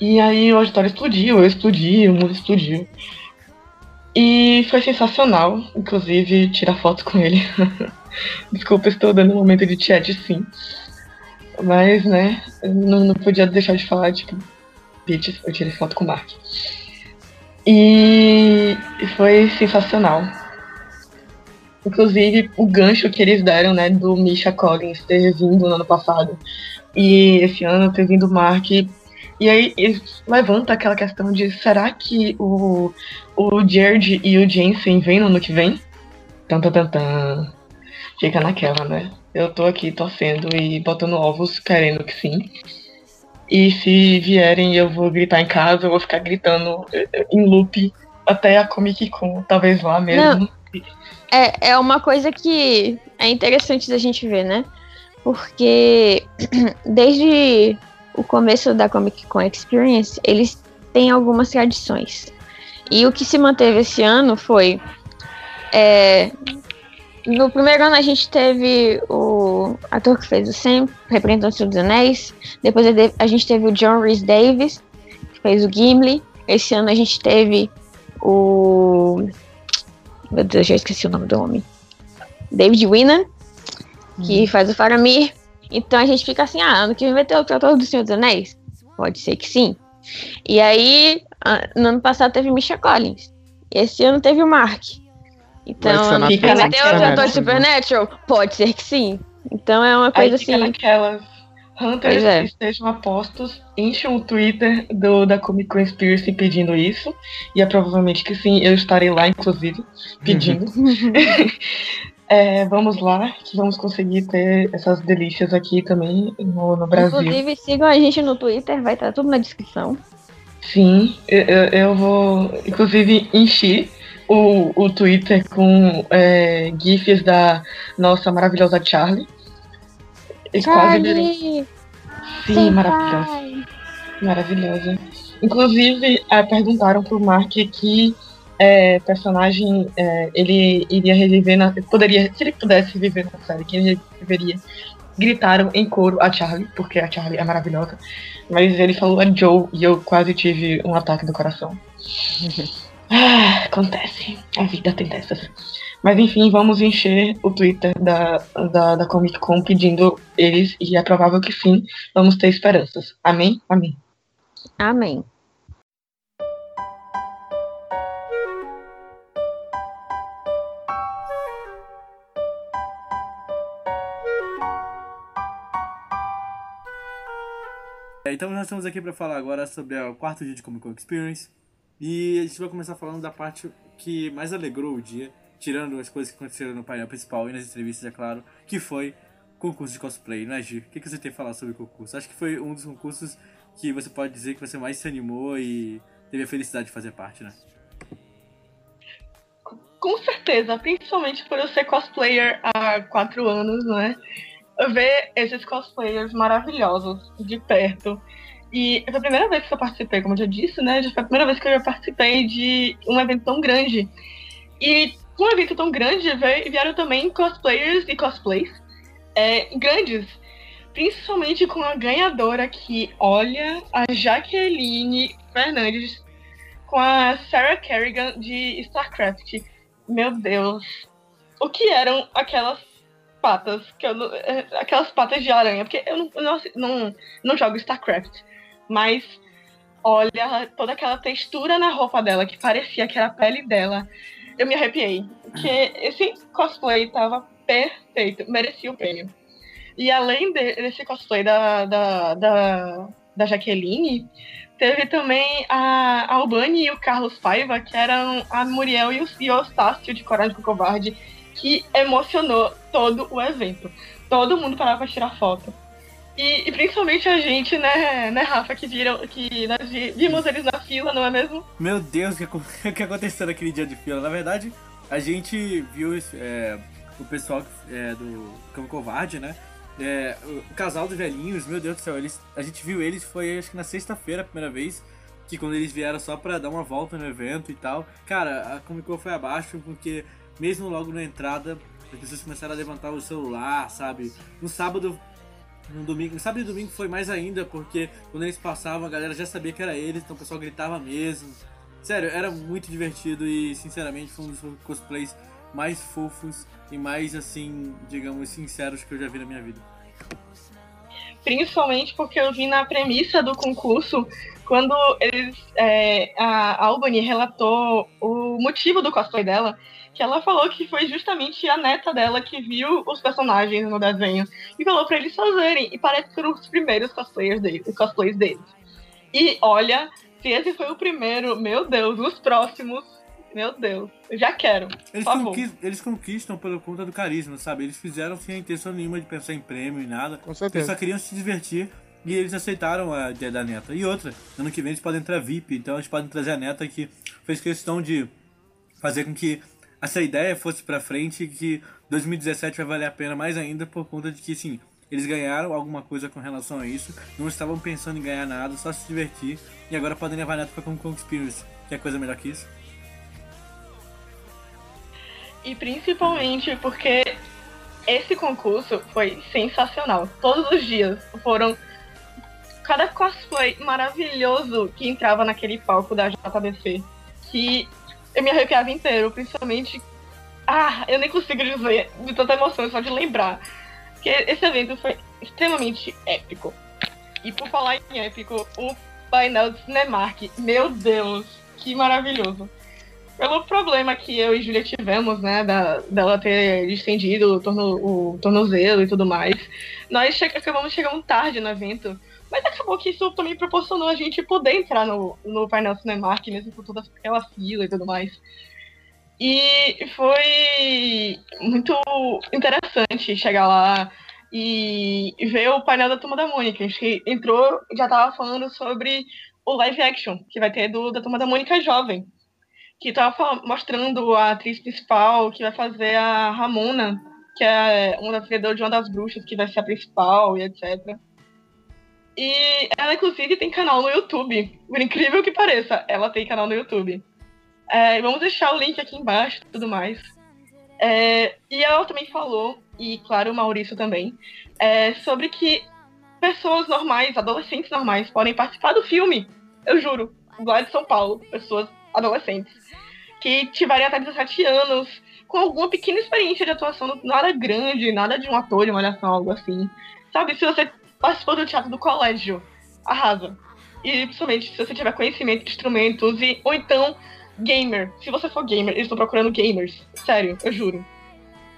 E aí o auditório explodiu, eu explodi, o mundo explodiu. E foi sensacional, inclusive, tirar foto com ele. [laughs] Desculpa, estou dando um momento de chat sim. Mas, né, não, não podia deixar de falar, tipo, bitches, eu tirei foto com o Mark. E foi sensacional. Inclusive, o gancho que eles deram, né, do Misha Collins ter vindo no ano passado e esse ano ter vindo o Mark. E aí levanta aquela questão de será que o, o Jared e o Jensen vêm no ano que vem? Tan, tan, tan, tan. Fica naquela, né? Eu tô aqui torcendo e botando ovos querendo que sim. E se vierem eu vou gritar em casa, eu vou ficar gritando eh, eh, em loop até a Comic Con, talvez lá mesmo. É, é uma coisa que é interessante da gente ver, né? Porque [clears throat] desde o começo da Comic Con Experience, eles têm algumas tradições. E o que se manteve esse ano foi. é, no primeiro ano a gente teve o ator que fez o Sam, representando o Senhor dos Anéis. Depois a gente teve o John Rhys Davis, que fez o Gimli. Esse ano a gente teve o. Meu Deus, já esqueci o nome do homem. David Winnan, que faz o Faramir. Então a gente fica assim, ah, ano que vem vai ter outro ator do Senhor dos Anéis? Pode ser que sim. E aí, no ano passado teve Misha Collins. Esse ano teve o Mark. Então, na que vem vai ter outro Supernatural. ator de Supernatural? Pode ser que sim. Então é uma Aí coisa fica assim. naquelas. Hunters é. estejam apostos, enchem o Twitter do, da Comic Con Conspiracy pedindo isso. E é provavelmente que sim, eu estarei lá, inclusive, pedindo. [laughs] É, vamos lá, que vamos conseguir ter essas delícias aqui também no, no Brasil. Inclusive, sigam a gente no Twitter, vai estar tudo na descrição. Sim, eu- eu vou, inclusive, encher o, o Twitter com é, GIFs da nossa maravilhosa Charlie. E. Charlie! Sim, maravilhosa. Maravilhosa. Inclusive, eh, perguntaram pro Mark que é, personagem é, ele iria reviver na. Poderia, se ele pudesse viver na série, quem ele reviveria? Gritaram em coro a Charlie, porque a Charlie é maravilhosa. Mas ele falou a Joe e eu quase tive um ataque do coração. [laughs] ah, acontece. A vida tem dessas. Mas enfim, vamos encher o Twitter da, da, da Comic Con pedindo eles, e é provável que sim, vamos ter esperanças. Amém? Amém. Amém. É, Então nós estamos aqui para falar agora sobre o quarto dia de Comic Con Experience. E a gente vai começar falando da parte que mais alegrou o dia, tirando as coisas que aconteceram no painel principal e nas entrevistas, é claro, que foi concurso de cosplay, né, Gi? O que, que você tem a falar sobre o concurso? Acho que foi um dos concursos que você pode dizer que você mais se animou e teve a felicidade de fazer parte, né? Com certeza, principalmente por eu ser cosplayer há quatro anos, né? Ver esses cosplayers maravilhosos de perto. E foi a primeira vez que eu participei, como eu já disse, né? Já foi a primeira vez que eu participei de um evento tão grande. E com um evento tão grande vieram também cosplayers e cosplays é, grandes. Principalmente com a ganhadora que, olha, a Jaqueline Fernandes com a Sarah Kerrigan de StarCraft. Meu Deus. O que eram aquelas patas? Que eu é, aquelas patas de aranha? Porque eu não, não, não, não jogo StarCraft. Mas olha toda aquela textura na roupa dela que parecia que era a pele dela. Eu me arrepiei. Porque esse cosplay tava perfeito. Merecia o prêmio. E além de- desse cosplay da, da, da, da Jaqueline, teve também a Albani e o Carlos Paiva, que eram a Muriel e o, e o Eustácio de Coragem com o Covarde, que emocionou todo o evento. Todo mundo parava pra tirar foto. E, e principalmente a gente, né, né, Rafa, que viram, que nós vi- vimos eles na fila, não é mesmo? Meu Deus, o que, [laughs] que aconteceu naquele dia de fila? Na verdade, a gente viu é, o pessoal é, do Cão Covarde, né? É, o casal dos velhinhos, meu Deus do céu, eles, a gente viu eles, foi acho que na sexta-feira a primeira vez, que quando eles vieram só pra dar uma volta no evento e tal. Cara, a Comic Con foi abaixo porque, mesmo logo na entrada, as pessoas começaram a levantar o celular, sabe? No sábado no domingo, sábado e domingo foi mais ainda, porque quando eles passavam a galera já sabia que era eles, então o pessoal gritava mesmo. Sério, era muito divertido e sinceramente foi um dos cosplays mais fofos e mais assim, digamos, sinceros que eu já vi na minha vida. Principalmente porque eu vi na premissa do concurso, quando eles, é, a Albany relatou o motivo do cosplay dela, que ela falou que foi justamente a neta dela que viu os personagens no desenho e falou pra eles fazerem. E parece que foram os primeiros cosplayers deles, cosplays deles. E olha, se esse foi o primeiro, meu Deus, os próximos, meu Deus, eu já quero. Eles, Por favor. conquis- eles conquistam pela conta do carisma, sabe? Eles fizeram sem a intenção nenhuma de pensar em prêmio e nada. Com Eles certeza. só queriam se divertir e eles aceitaram a ideia da neta. E outra, ano que vem eles podem entrar VIP, então eles podem trazer a neta que fez questão de fazer com que essa ideia fosse pra frente que 2017 vai valer a pena mais ainda por conta de que, sim, eles ganharam alguma coisa com relação a isso, não estavam pensando em ganhar nada, só se divertir, e agora podem levar a neta pra Comic Con Experience. Quer coisa melhor que isso? E principalmente porque esse concurso foi sensacional. Todos os dias foram cada cosplay maravilhoso que entrava naquele palco da JBC. Que eu me arrepiava inteiro, principalmente. Ah, eu nem consigo dizer de tanta emoção só de lembrar. Que esse evento foi extremamente épico. E por falar em épico, o painel do Cinemark, meu Deus, que maravilhoso pelo problema que eu e Julia tivemos, né, da, dela ter estendido o, torno, o tornozelo e tudo mais, nós che acabamos chegando tarde no evento, mas acabou que isso também proporcionou a gente poder entrar no, no painel Cinemark, mesmo com toda aquela fila e tudo mais. E foi muito interessante chegar lá e ver o painel da Turma da Mônica. A gente entrou e já tava falando sobre o live action que vai ter do, da Turma da Mônica jovem que tava mostrando a atriz principal que vai fazer a Ramona, que é uma das criadoras de uma das bruxas, que vai ser a principal e etc. E ela, inclusive, tem canal no YouTube. Por incrível que pareça, ela tem canal no YouTube. É, vamos deixar o link aqui embaixo e tudo mais. É, e ela também falou, e claro, o Maurício também, é, sobre que pessoas normais, adolescentes normais, podem participar do filme. Eu juro, lá de São Paulo, pessoas adolescentes, que tiverem até 17 anos, com alguma pequena experiência de atuação, nada grande, nada de um ator de malhação, algo assim. Sabe, se você participou do teatro do colégio, arrasa. E principalmente se você tiver conhecimento de instrumentos, e, ou então gamer. Se você for gamer, eles estão procurando gamers. Sério, eu juro.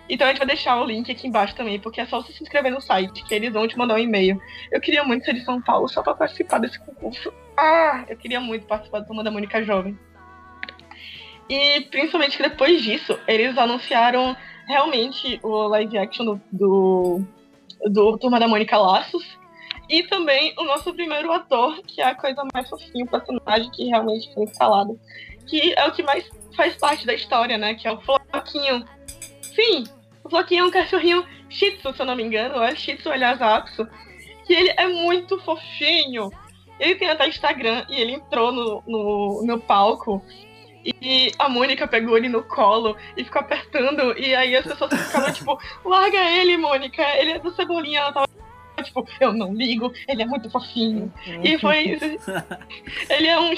Então a gente vai deixar o link aqui embaixo também, porque é só você se inscrever no site, que eles vão te mandar um e-mail. Eu queria muito ser de São Paulo só para participar desse concurso. Ah, eu queria muito participar do Turma da Mônica Jovem. E principalmente que depois disso, eles anunciaram realmente o live action do, do, do Turma da Mônica Laços. E também o nosso primeiro ator, que é a coisa mais fofinha, o personagem que realmente foi instalado. Que é o que mais faz parte da história, né? Que é o Floquinho. Sim, o Floquinho é um cachorrinho Shih Tzu, se eu não me engano, é Shih Tzu, aliás, Axo. Que ele é muito fofinho. Ele tem até Instagram e ele entrou no, no, no palco e a Mônica pegou ele no colo e ficou apertando. E aí as pessoas ficavam tipo, larga ele, Mônica, ele é do Cebolinha. Ela tava tipo, eu não ligo, ele é muito fofinho. E foi isso. [laughs] ele é um.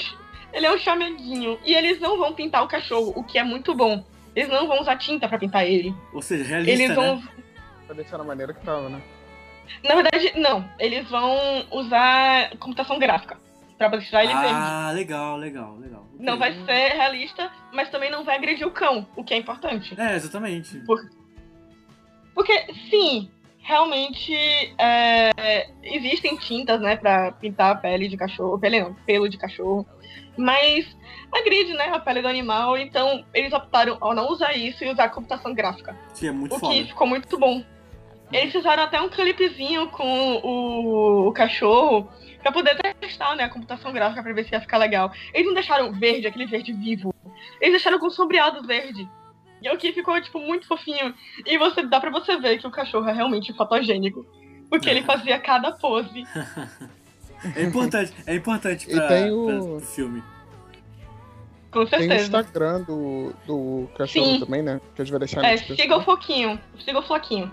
Ele é um chameguinho. E eles não vão pintar o cachorro, o que é muito bom. Eles não vão usar tinta para pintar ele. Ou seja, realista, Eles vão. né? Pra deixar na maneira que tava, né? Na verdade, não. Eles vão usar computação gráfica. Deixar ele verde. Ah, legal, legal, legal. Não Ok. vai ser realista, mas também não vai agredir o cão, o que é importante. É, exatamente. Porque, sim, realmente é, existem tintas, né, pra pintar a pele de cachorro, pele não, pelo de cachorro, mas agride, né, a pele do animal, então eles optaram ao não usar isso e usar computação gráfica, Que é muito o foda. que ficou muito bom. Eles fizeram até um clipezinho com o, o cachorro pra poder testar, né, a computação gráfica pra ver se ia ficar legal. Eles não deixaram verde, aquele verde vivo. Eles deixaram com sombreado verde. E é o que ficou, tipo, muito fofinho. E você dá pra você ver que o cachorro é realmente fotogênico. Porque ele fazia cada pose. [laughs] É importante, é importante E pra, tem o- pra- filme. Com Tem o certeza. Instagram do, do cachorro Sim. também, né? Que a gente vai deixar É, siga o Floquinho. Siga o Floquinho.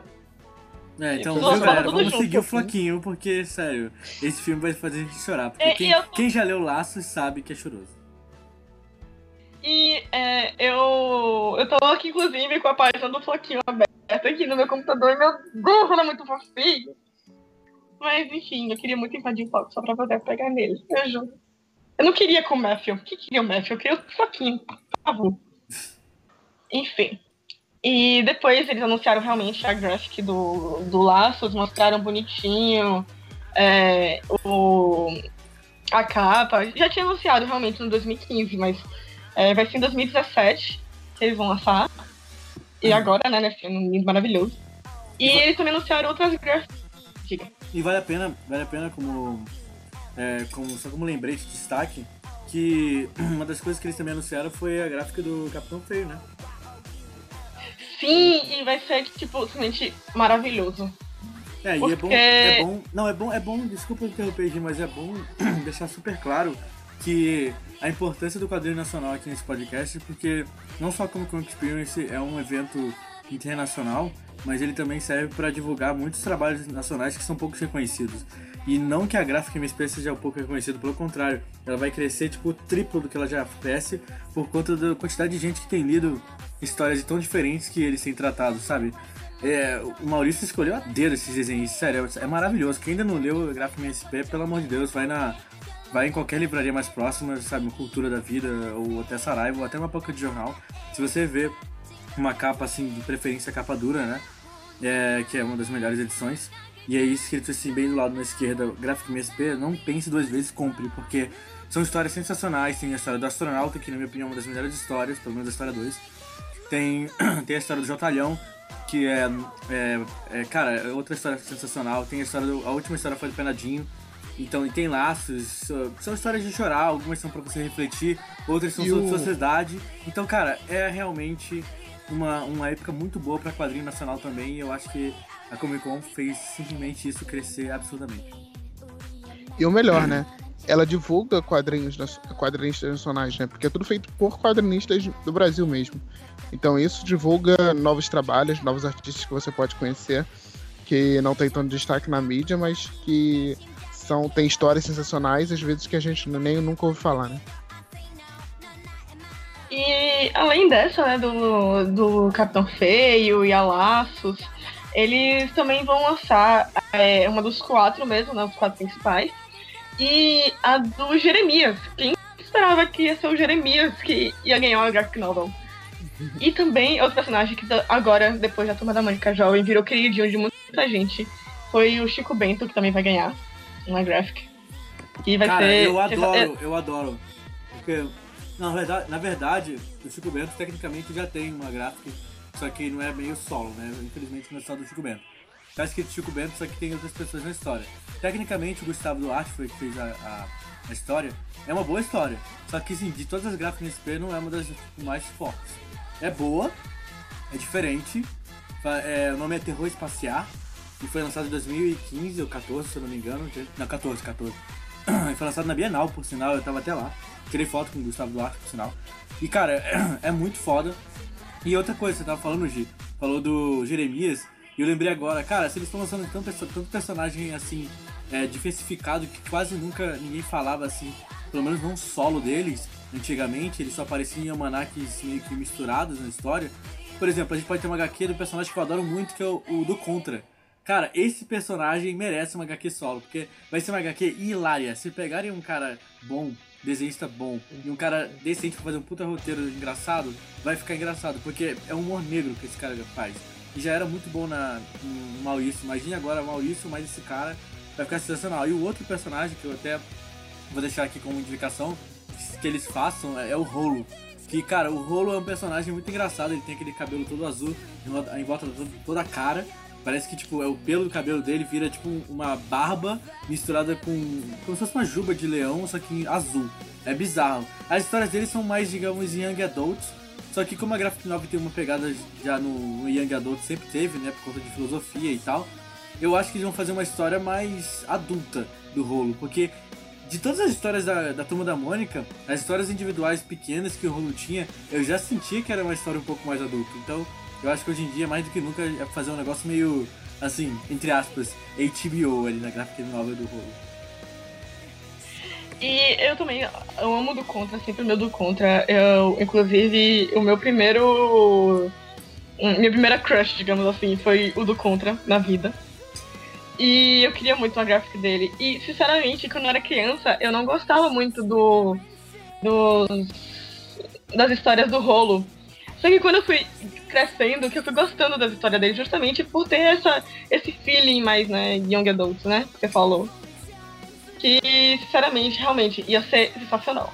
É, então, viu, galera, vamos junto, seguir o. Floquinho, porque, sério, esse filme vai fazer a gente chorar. Porque É, quem, tô- quem já leu Laços sabe que é choroso. E é, eu, eu tô aqui, inclusive, com a página do Floquinho aberta aqui no meu computador. E, meu Deus, ela é muito fofinho. Mas, enfim, eu queria muito invadir o palco só pra poder pegar nele. Eu juro. Eu não queria com o Matthew. O que queria o Matthew? Eu queria o Floquinho. Por favor. [laughs] Enfim. E depois eles anunciaram realmente a graphic do, do Laços, mostraram bonitinho é, o, a capa. Já tinha anunciado realmente no 2015, mas é, vai ser em 2017 que eles vão lançar. E agora, né, nesse ano lindo, maravilhoso. E eles também anunciaram outras graphics. E vale a pena, vale a pena como, é, como só como lembrete de destaque, que [clears throat] uma das coisas que eles também anunciaram foi a gráfica do Capitão Feio, né? Sim, e vai ser, tipo, simplesmente maravilhoso. É, e é bom, Porque- é bom. Não, é bom, é bom, desculpa interromper, Gi, mas é bom [clears throat] deixar super claro que a importância do quadrinho nacional aqui nesse podcast, porque não só como Comic Experience é um evento internacional, mas ele também serve para divulgar muitos trabalhos nacionais que são pouco reconhecidos. E não que a gráfica MSP seja pouco reconhecida, pelo contrário, ela vai crescer tipo o triplo do que ela já cresce por conta da quantidade de gente que tem lido histórias tão diferentes que eles têm tratado, sabe? É, o Maurício escolheu a dedo esses desenhos, sério, é maravilhoso. Quem ainda não leu o Gráfico MSP, pelo amor de Deus, vai na vai em qualquer livraria mais próxima, sabe, Cultura da Vida, ou até Saraiva, ou até uma banca de jornal. Se você vê uma capa assim, de preferência capa dura, né? É, que é uma das melhores edições. E aí escrito assim bem do lado na esquerda, Gráfico MSP, não pense duas vezes, compre, porque são histórias sensacionais. Tem a história do astronauta, que na minha opinião é uma das melhores histórias, pelo menos a história 2. Tem, [clears throat] tem a história do Jotalhão, que é, é, é, cara, é outra história sensacional. Tem a história do, a última história foi do Penadinho. Então, e tem laços, são- histórias de chorar, algumas são pra você refletir, outras são E sobre o- sociedade. Então, cara, é realmente uma, uma época muito boa pra quadrinho nacional também. E eu acho que a Comic Con fez simplesmente isso crescer absurdamente. E o melhor, né? ela divulga quadrinhos, quadrinistas nacionais, né? Porque é tudo feito por quadrinistas do Brasil mesmo. Então isso divulga novos trabalhos, novos artistas que você pode conhecer, que não tem tanto destaque na mídia, mas que são tem histórias sensacionais, às vezes que a gente nem nunca ouve falar, né? E além dessa, né, do, do Capitão Feio e a Laços, eles também vão lançar é, uma dos quatro mesmo, né, os quatro principais, e a do Jeremias. Quem esperava que ia ser o Jeremias que ia ganhar uma graphic novel? [laughs] E também outro personagem que agora, depois da Turma da Mônica Jovem, virou queridinho de muita gente. Foi o Chico Bento, que também vai ganhar uma graphic. E vai Cara, ser. Eu adoro, eu adoro. Porque, na verdade, na verdade, o Chico Bento tecnicamente já tem uma graphic, só que não é meio solo, né? Infelizmente não é só do Chico Bento. Tá escrito Chico Bento, só que tem outras pessoas na história. Tecnicamente, o Gustavo Duarte foi que fez a, a, a história. É uma boa história. Só que, assim, de todas as gráficas nesse SP, não é uma das mais fortes é boa, é diferente. É, o nome é Terror Espaciar e foi lançado em 2015 ou 14, se eu não me engano. Não, 14, 14. [coughs] foi lançado na Bienal, por sinal, eu tava até lá. Tirei foto com o Gustavo Duarte, por sinal. E cara, [clears throat] é, muito foda. E outra coisa, você tava falando, Gi, falou do Jeremias, e eu lembrei agora, cara, se eles estão lançando tanto, tanto personagem assim, é, diversificado que quase nunca ninguém falava assim, pelo menos não solo deles, antigamente, eles só apareciam em almanacs meio que misturados na história. Por exemplo, a gente pode ter uma HQ do personagem que eu adoro muito, que é o, o do Contra. Cara, esse personagem merece uma HQ solo, porque vai ser uma HQ hilária. Se pegarem um cara bom, desenhista bom, e um cara decente pra fazer um puta roteiro engraçado, vai ficar engraçado, porque é um humor negro que esse cara faz. E já era muito bom na, no Maurício. Imagine agora Maurício mais esse cara, vai ficar sensacional. E o outro personagem que eu até vou deixar aqui como indicação, que eles façam é, é o Rolo. Que, cara, o Rolo é um personagem muito engraçado, ele tem aquele cabelo todo azul em volta de toda a cara. Parece que, tipo, é o pelo do cabelo dele vira, tipo, uma barba misturada com... como se fosse uma juba de leão, só que azul. É bizarro. As histórias dele são mais, digamos, young adults. Só que como a Graphic Novel tem uma pegada já no, young adult, sempre teve, né, por conta de filosofia e tal. Eu acho que eles vão fazer uma história mais adulta do Rolo, porque de todas as histórias da, da Turma da Mônica, as histórias individuais pequenas que o Rolo tinha, eu já sentia que era uma história um pouco mais adulta. Então, eu acho que hoje em dia, mais do que nunca, é fazer um negócio meio, assim, entre aspas, HBO ali na gráfica nova do Rolo. E eu também, eu amo do Contra, sempre meu do Contra. Eu, inclusive, o meu primeiro. Minha primeira crush, digamos assim, foi o do Contra na vida. E eu queria muito uma gráfica dele. E, sinceramente, quando eu era criança, eu não gostava muito do. dos das histórias do rolo. Só que quando eu fui crescendo, que eu fui gostando das histórias dele, justamente por ter essa, esse feeling mais, né, young adult, né, que você falou. Que, sinceramente, realmente ia ser sensacional.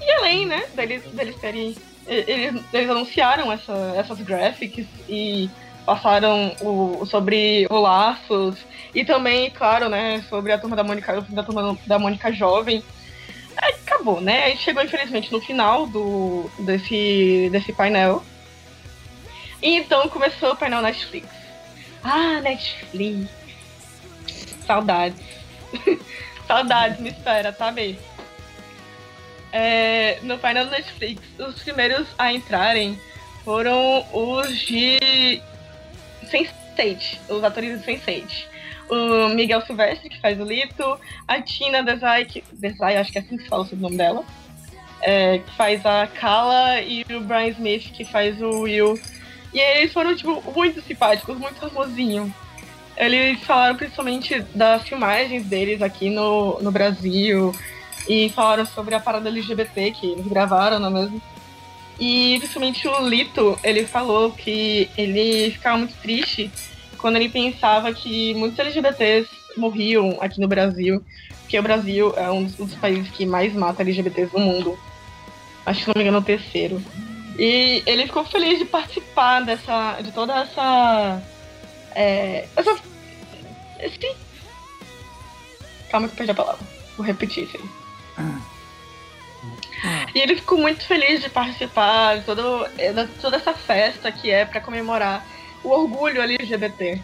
E além, né, deles, deles terem. Eles, eles anunciaram essa, essas graphics e passaram o, sobre o Laços e também, claro, né, sobre a turma da Mônica, da turma da Mônica jovem. Aí acabou, né? Aí chegou infelizmente no final do desse desse painel. E então começou o painel Netflix. Ah, Netflix. Saudades. [laughs] Saudades, me espera, tá bem? É, no painel Netflix, os primeiros a entrarem foram os de Sense8, os atores do Sense8. O Miguel Silvestre, que faz o Lito, a Tina Desai, que, Desai acho que é assim que se fala o nome dela, é, que faz a Kala, e o Brian Smith, que faz o Will. E eles foram, tipo, muito simpáticos, muito famosinhos. Eles falaram principalmente das filmagens deles aqui no, no Brasil, e falaram sobre a parada LGBT que eles gravaram, não é mesmo? E principalmente o Lito, ele falou que ele ficava muito triste quando ele pensava que muitos LGBTs morriam aqui no Brasil, porque o Brasil é um dos países que mais mata LGBTs no mundo. Acho que se não me engano, é o terceiro. E ele ficou feliz de participar dessa. de toda essa. É, essa. Esse... Calma que eu perdi a palavra. Vou repetir isso aí. E ele ficou muito feliz de participar de, todo, eh, de toda essa festa que é para comemorar o orgulho LGBT.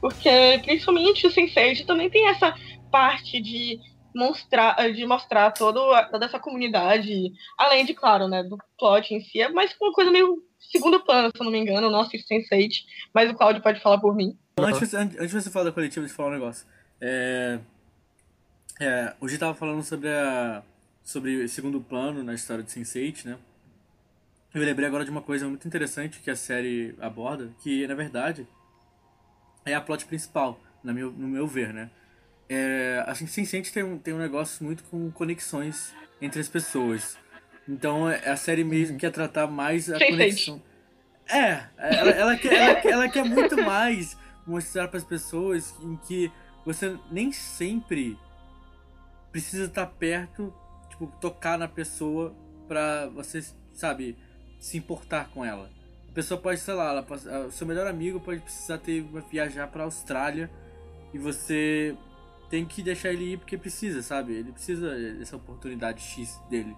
Porque, principalmente o Sense8 também tem essa parte de mostrar, de mostrar todo, toda essa comunidade, além de, claro, né, do plot em si, é mais uma coisa meio segundo plano, se eu não me engano, eu não assisto Sense8, mas o Claudio pode falar por mim. Antes, antes de você falar da coletiva, eu falar um negócio. É, é, o G tava falando sobre a sobre o segundo plano na história de Sense8, né? Eu lembrei agora de uma coisa muito interessante que a série aborda, que na verdade é a plot principal, na meu, no meu ver, né? É, assim, Sense8 tem um, tem um negócio muito com conexões entre as pessoas. Então é- a série mesmo quer tratar mais a Sense8. conexão. É, ela, ela, quer, ela, quer- ela quer muito mais mostrar para as pessoas em que você nem sempre precisa estar perto, tipo, tocar na pessoa pra você, sabe, se importar com ela. A pessoa pode, sei lá, ela o seu melhor amigo pode precisar ter viajar pra Austrália e você tem que deixar ele ir porque precisa, sabe? Ele precisa dessa oportunidade X dele.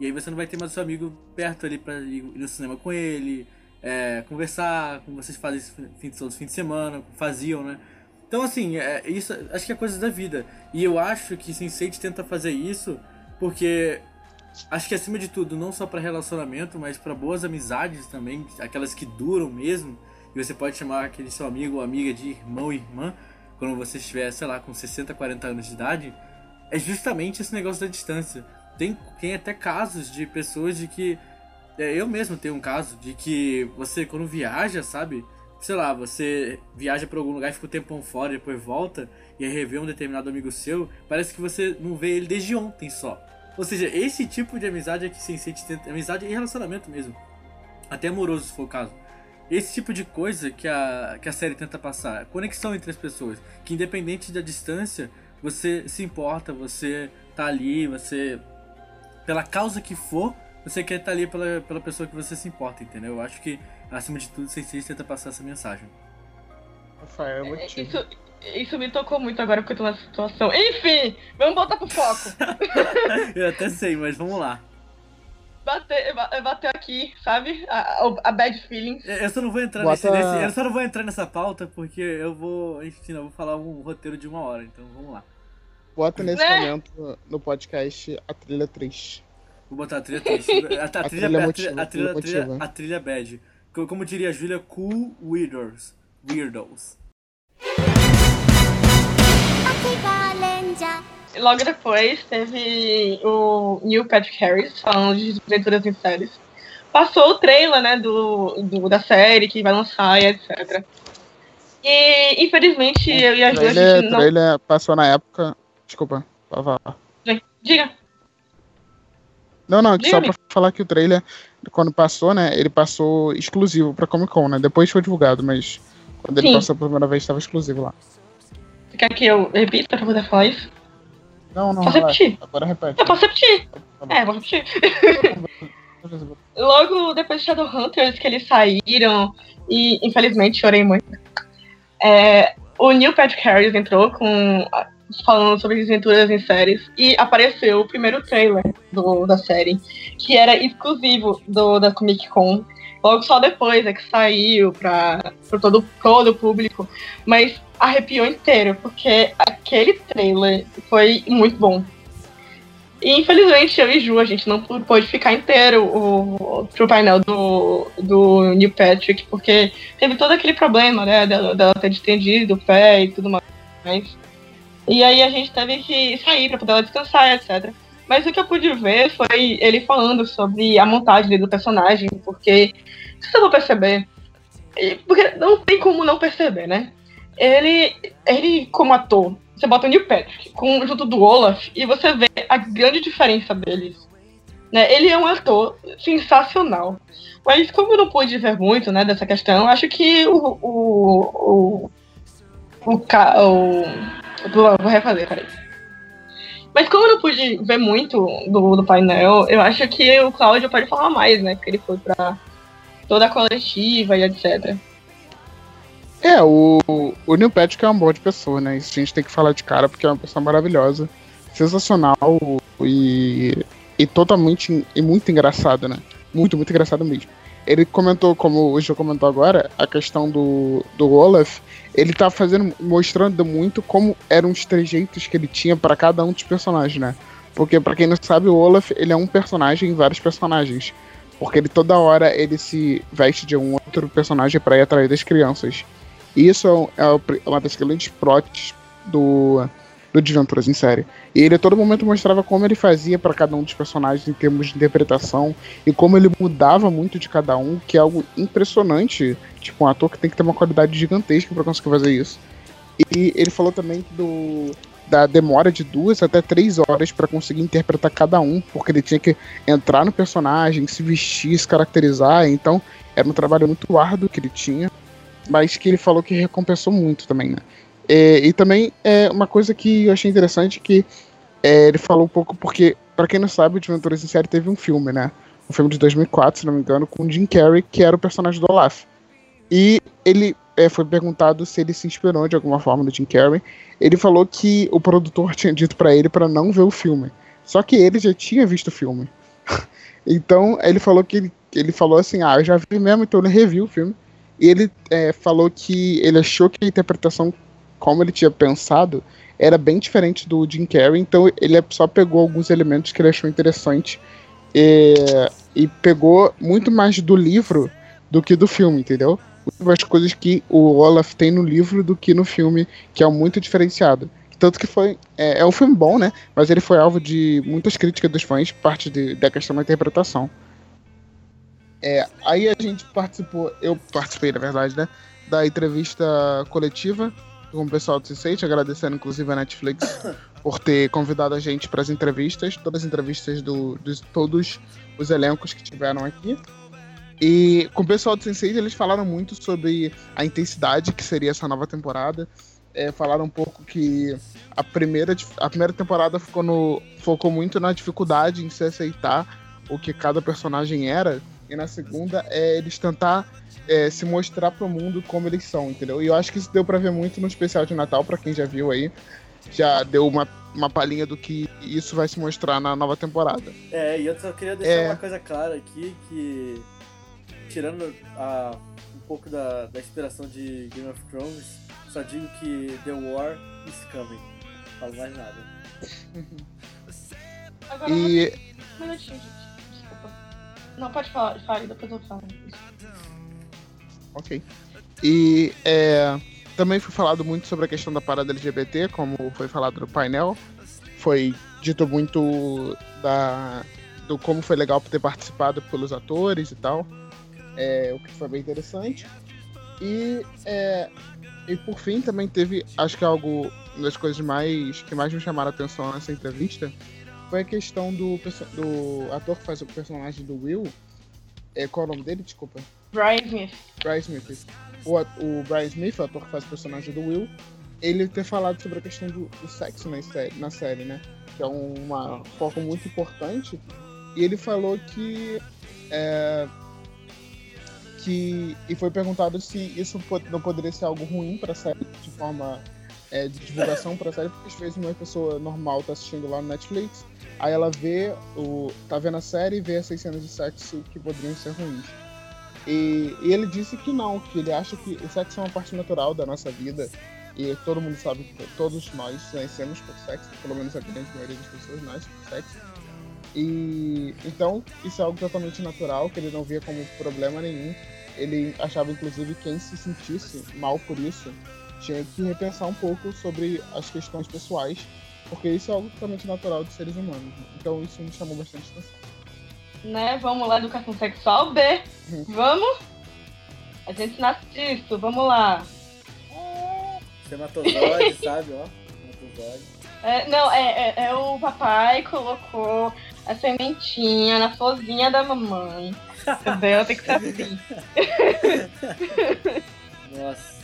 E aí você não vai ter mais o seu amigo perto ali pra ir no cinema com ele, é, conversar, como vocês fazem fim, fim de semana, faziam, né? Então, assim, é, isso acho que é coisa da vida. E eu acho que Sense8 tenta fazer isso porque acho que acima de tudo, não só pra relacionamento, mas pra boas amizades também, aquelas que duram mesmo. E você pode chamar aquele seu amigo ou amiga de irmão e irmã quando você estiver, sei lá, com 60, 40 anos de idade. É justamente esse negócio da distância. Tem, tem até casos de pessoas de que. é, eu mesmo tenho um caso de que você, quando viaja, sabe? sei lá, você viaja pra algum lugar fica um tempão fora e depois volta e aí revê um determinado amigo seu, parece que você não vê ele desde ontem só. Ou seja, esse tipo de amizade é que Sense8 tenta. Amizade e relacionamento mesmo. Até amoroso, se for o caso. Esse tipo de coisa que a, que a série tenta passar. Conexão entre as pessoas. Que independente da distância, você se importa, você tá ali, você. Pela causa que for, você quer estar ali pela, pela pessoa que você se importa, entendeu? Eu acho que, acima de tudo, Sense8 tenta passar essa mensagem. Rafael, eu vou É, te. Isso, me tocou muito agora porque eu tô nessa situação. Enfim, vamos voltar pro foco. [laughs] Eu até sei, mas vamos lá. Bateu, ba- bateu aqui, sabe? A, a, bad feelings. Eu só não vou entrar Bota- nesse, nesse- Eu só não vou entrar nessa pauta porque eu vou. Enfim, eu vou falar um roteiro de uma hora, então vamos lá. Bota nesse Né? momento no podcast a trilha triste. Vou botar a trilha triste. [laughs] A, a trilha, trilha a trilha, motiva, a trilha, a trilha, a trilha bad. Co- Como diria a Júlia, cool weirdos. Weirdos. Logo depois teve o Neil Patrick Harris falando de aventuras em séries. Passou o trailer, né, do, do- da série que vai lançar e etc. E infelizmente eu e a Ju, a gente não. trailer passou na época. Desculpa, falar. Diga. Não, não, só pra falar que o trailer, quando passou, né, ele passou exclusivo pra Comic Con, né? Depois foi divulgado, mas quando ele Sim. passou pela primeira vez estava exclusivo lá. Você quer que eu repita pra poder falar isso? Não, não, Posso relaxa. repetir? Agora repete. Eu posso repetir. Tá. É, vou repetir. [laughs] Logo depois de Shadowhunters que eles saíram, e infelizmente chorei muito. é, o Neil Patrick Harris entrou com falando sobre desventuras em séries e apareceu o primeiro trailer do, da série, que era exclusivo do, da Comic Con. Logo só depois é que saiu para todo, todo o público, mas arrepiou inteiro, porque aquele trailer foi muito bom. E infelizmente eu e Ju, a gente não pôde ficar inteiro o, pro painel do, do Neil Patrick, porque teve todo aquele problema, né, dela, dela ter estendido o pé e tudo mais. E aí a gente teve que sair pra poder descansar, etc. Mas o que eu pude ver foi ele falando sobre a montagem do personagem, porque, você for perceber, porque não tem como não perceber, né? Ele, ele como ator, você bota o Neil Patrick com, junto do Olaf e você vê a grande diferença deles. Né? Ele é um ator sensacional. Mas como eu não pude ver muito né, dessa questão, acho que o. O. O. O. o vou refazer, peraí. Mas como eu não pude ver muito do, do painel, eu acho que o Cláudio pode falar mais, né? Porque ele foi pra toda a coletiva e etc. É, o, o Neil Patrick é uma boa de pessoa, né? Isso a gente tem que falar de cara, porque é uma pessoa maravilhosa, sensacional e, e totalmente e muito engraçado, né? Muito, muito engraçado mesmo. ele comentou, como o Gil comentou agora, a questão do, do Olaf. Ele tá fazendo, mostrando muito como eram os trejeitos que ele tinha para cada um dos personagens, né? Porque, para quem não sabe, o Olaf ele é um personagem em vários personagens. Porque ele toda hora ele se veste de um outro personagem para ir atrás das crianças. E isso é, uma das grandes plots do, do Desventuras em série. E ele a todo momento mostrava como ele fazia para cada um dos personagens em termos de interpretação e como ele mudava muito de cada um, que é algo impressionante. Tipo, um ator que tem que ter uma qualidade gigantesca para conseguir fazer isso. E ele falou também do da demora de duas até três horas para conseguir interpretar cada um, porque ele tinha que entrar no personagem, se vestir, se caracterizar. Então, era um trabalho muito árduo que ele tinha, mas que ele falou que recompensou muito também, né? É, e também é uma coisa que eu achei interessante que é, ele falou um pouco porque, para quem não sabe, o Desventuras em Série teve um filme, né? Um filme de 2004, se não me engano, com Jim Carrey, que era o personagem do Olaf. E ele é, foi perguntado se ele se inspirou de alguma forma no Jim Carrey. Ele falou que o produtor tinha dito para ele para não ver o filme. Só que ele já tinha visto o filme. [laughs] então ele falou que ele, ele falou assim, ah, eu já vi mesmo, então ele reviu o filme. E ele é, falou que ele achou que a interpretação como ele tinha pensado, era bem diferente do Jim Carrey, então ele só pegou alguns elementos que ele achou interessante e, e pegou muito mais do livro do que do filme, entendeu? Muito mais coisas que o Olaf tem no livro do que no filme, que é muito diferenciado. Tanto que foi. É, é um filme bom, né? Mas ele foi alvo de muitas críticas dos fãs, parte de, da questão da interpretação. É, aí a gente participou, eu participei, na verdade, né? Da entrevista coletiva com o pessoal do C6, agradecendo inclusive a Netflix [coughs] por ter convidado a gente para as entrevistas, todas as entrevistas do, de todos os elencos que tiveram aqui. E com o pessoal do Sense8, eles falaram muito sobre a intensidade que seria essa nova temporada. É, falaram um pouco que a primeira, a primeira temporada ficou no, focou muito na dificuldade em se aceitar o que cada personagem era. E na segunda é eles tentar é, se mostrar pro mundo como eles são, entendeu? E eu acho que isso deu pra ver muito no especial de Natal, para quem já viu aí. Já deu uma, uma palhinha do que isso vai se mostrar na nova temporada. É, e eu só queria deixar é... uma coisa clara aqui, que tirando a, um pouco da, da inspiração de Game of Thrones, só digo que The War is coming. Não falo mais nada. Agora, e... um minutinho, gente. Desculpa. Não, pode falar, fale, depois eu falo. Ok. E é, também foi falado muito sobre a questão da parada LGBT, como foi falado no painel. Foi dito muito da, do como foi legal ter participado pelos atores e tal. É, o que foi bem interessante. E, é, e por fim também teve, acho que algo das coisas mais que mais me chamaram a atenção nessa entrevista foi a questão do, do ator que faz o personagem do Will. É, qual é o nome dele? Desculpa. Brian Smith. Brian Smith. O, o Brian Smith, o ator que faz o personagem do Will, ele ter falado sobre a questão do, do sexo na série, na série, né? Que é uma foco muito importante. E ele falou que. É, que e foi perguntado se isso não poderia ser algo ruim para a série, de forma é, de divulgação para a série, porque às vezes uma pessoa normal tá assistindo lá no Netflix, aí ela vê o tá vendo a série e vê essas cenas de sexo que poderiam ser ruins. E, e, ele disse que não, que ele acha que o sexo é uma parte natural da nossa vida. E todo mundo sabe que todos nós nascemos por sexo, pelo menos a grande maioria das pessoas nasce por sexo. E então isso é algo totalmente natural, que ele não via como problema nenhum. Ele achava inclusive que quem se sentisse mal por isso tinha que repensar um pouco sobre as questões pessoais, porque isso é algo totalmente natural dos seres humanos. Então isso me chamou bastante atenção né? Vamos lá, educação sexual B. Vamos? A gente nasce disso, vamos lá. Sematozoide, [laughs] sabe, ó. Sematozoide. É, não, é, é, é, o papai colocou a sementinha na florzinha da mamãe. Entendeu? Tem que ser assim. Nossa.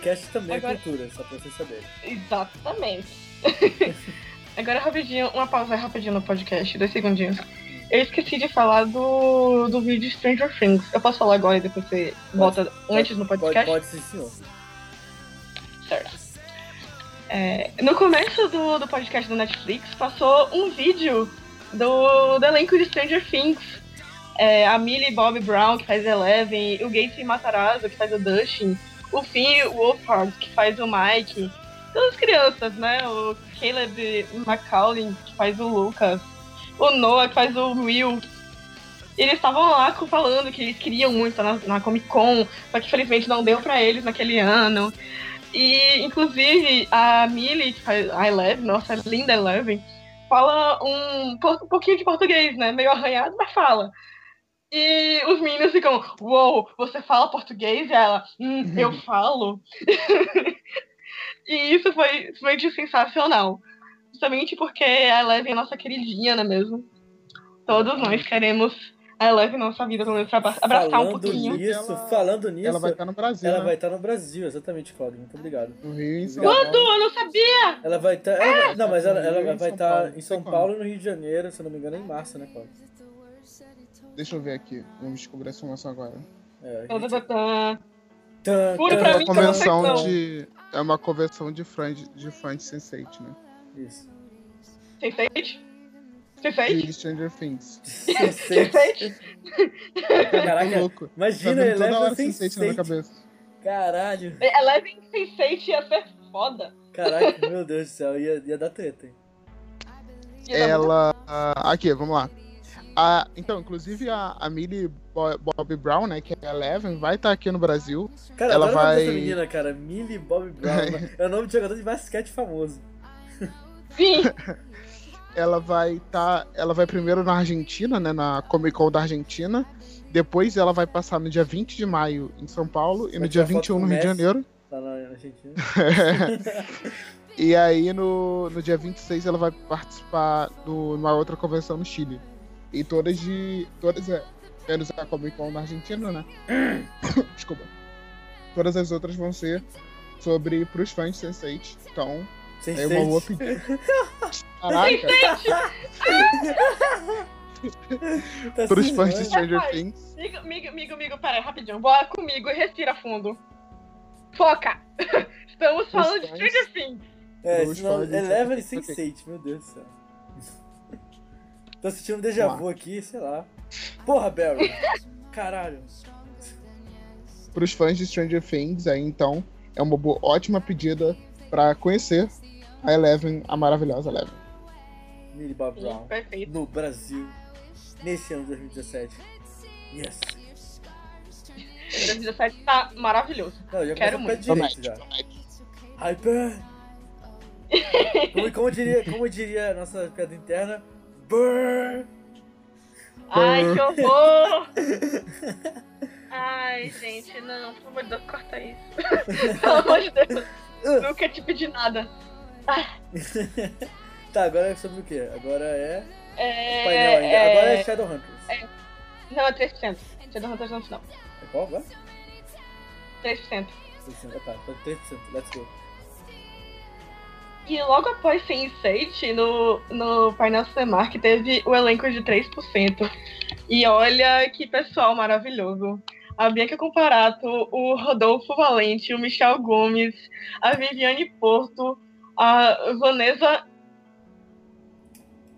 Cast também é Agora... é cultura, só pra vocês saberem. Exatamente. [laughs] Agora rapidinho, uma pausa rapidinho no podcast, dois segundinhos. Eu esqueci de falar do, do vídeo Stranger Things. Eu posso falar agora e depois você volta antes no podcast? Pode, pode sim, senhor. Certo. É, no começo do, do podcast do Netflix, passou um vídeo do, do elenco de Stranger Things. É, a Millie Bob Brown, que faz Eleven, o Gacy Matarazzo, que faz o Dustin, o Finn Wolfhard, que faz o Mike, todas as crianças, né? O Caleb McCauley, que faz o Lucas, o Noah, que faz o Will. Eles estavam lá falando que eles queriam muito na, na Comic Con, só que infelizmente não deu pra eles naquele ano. E, inclusive, a Millie, que faz a Eleven, nossa linda Eleven, fala um, um pouquinho de português, né? Meio arranhado, mas fala. E os meninos ficam, uou, wow, você fala português? E ela, hum, eu falo. [laughs] e isso foi realmente sensacional. Justamente porque a Eleven é nossa queridinha, não é mesmo? Todos nós queremos a Eleven nossa vida, pelo menos pra abraçar falando um pouquinho. Nisso, Ela- falando nisso, Ela vai estar no Brasil. ela né? vai estar no Brasil, exatamente, Claudio. Muito obrigado. No Rio em São Quando? Eu não sabia! Ela vai estar. ela- não, mas ela, ela vai estar Paulo. em São Paulo e no Rio de Janeiro, se eu não me engano, em março, né, Claudio? Deixa eu ver aqui. Vamos descobrir essa informação agora. É, a gente- tã, tã. Tan, Pura tan, pra É mim, uma que eu não sei convenção não. de. É uma convenção de fãs de de Sense8, né? Isso. Sense8? Sense8? De Stranger Things. Sense8. [laughs] Tá Caraca, louco. Tá imagina toda Eleven hora sem Sense8 na minha cabeça. Caralho. Eleven Sense8 ia ser foda. Caraca, meu Deus do céu, ia, ia dar treta, hein? Ela. ah, Aqui, vamos lá. A, então, inclusive a, a Millie Bo- Bob Brown, né, que é a Eleven, vai estar aqui no Brasil. Cara, Ela vai- dessa menina, cara. Millie Bob Brown. [laughs] é o nome de jogador de basquete famoso. Sim, [laughs] Ela vai estar. ela vai primeiro na Argentina, né, na Comic Con da Argentina. Depois ela vai passar no dia 20 de maio em São Paulo e Vai no dia tirar foto 21 com no Rio de. Janeiro. Tá na Argentina. [laughs] E aí no, no dia 26 ela vai participar de uma outra convenção no Chile. E todas de. Todas é. Menos a Comic Con na Argentina, né? [coughs] Desculpa. Todas as outras vão ser sobre pros fãs de Sense8. Então, Sem é uma boa pedida. Caraca, [laughs] Tá pros fãs de? Stranger. Things. Amigo, amigo, amigo, amigo, peraí, rapidinho. Bora comigo e respira fundo. Foca! [laughs] Estamos falando de. Stranger Things. É, Os senão, fãs de Eleven e Stranger Sense8, meu Deus do céu. Tô assistindo um déjà vu aqui, sei lá. Porra, Barry. [laughs] Caralho. Pros fãs de Stranger Things, aí então, é uma boa, ótima pedida pra conhecer a Eleven, a maravilhosa Eleven. Millie Bob Brown. Perfeito. No Brasil. Nesse ano de 2017. Yes. 2017 tá maravilhoso. Não, já Quero muito. direito já. Hyper! como, como diria, como diria a nossa piada interna, Burr! Ai, que horror! [laughs] Ai, gente, não, [laughs] pelo amor de Deus, corta isso. pelo amor de Deus. Nunca te pedi nada. [laughs] tá, agora é sobre o quê? Agora é. É, Painel ainda. é- Agora é Shadowhunters. Não, é 3%. Shadowhunters não, não. É qual agora? 3%. 3%. Ah, tá 3%. Let's go. E logo após Sense8, no, no painel Cinemark, teve o elenco de 3%. E olha que pessoal maravilhoso. A Bianca Comparato, o Rodolfo Valente, o Michel Gomes, a Viviane Porto, a Vanessa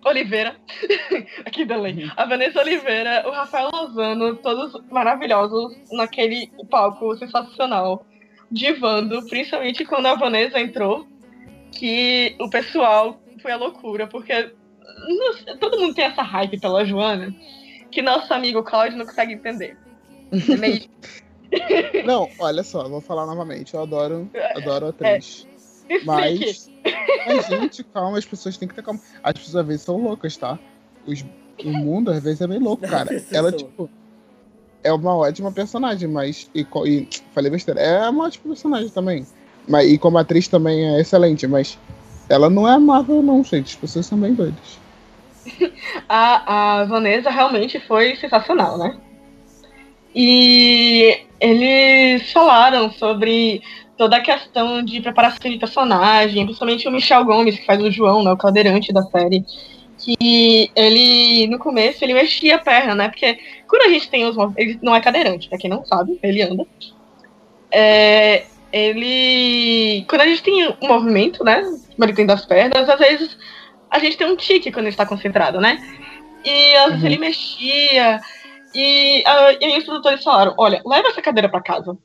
Oliveira, [laughs] aqui delay, a Vanessa Oliveira, o Rafael Lozano, todos maravilhosos naquele palco sensacional, divando, principalmente quando a Vanessa entrou que o pessoal foi a loucura, porque todo mundo tem essa hype pela Joana que nosso amigo Cláudio não consegue entender. É meio- [laughs] Não, olha só, vou falar novamente. Eu adoro, adoro a É. atriz. Explique. Mas, mas, gente, calma, as pessoas têm que ter calma. As pessoas às vezes são loucas, tá? Os, o mundo às vezes é bem louco, cara. Ela, tipo, é uma ótima personagem, mas. E, e falei besteira, é uma ótima personagem também. Mas, e como atriz também é excelente, mas ela não é amável, não, gente. As pessoas são bem doidas. [laughs] A, a Vanessa realmente foi sensacional, né? E eles falaram sobre toda a questão de preparação de personagem, principalmente o Michel Gomes, que faz o João, né, o cadeirante da série, que ele, no começo, ele mexia a perna, né? Porque quando a gente tem os ele não é cadeirante, pra quem não sabe, ele anda. É, ele, quando a gente tem um movimento, né, tem das pernas, às vezes a gente tem um tique quando ele está concentrado, né? E às vezes Uhum. ele mexia, E, uh, e aí os produtores falaram: olha, leva essa cadeira para casa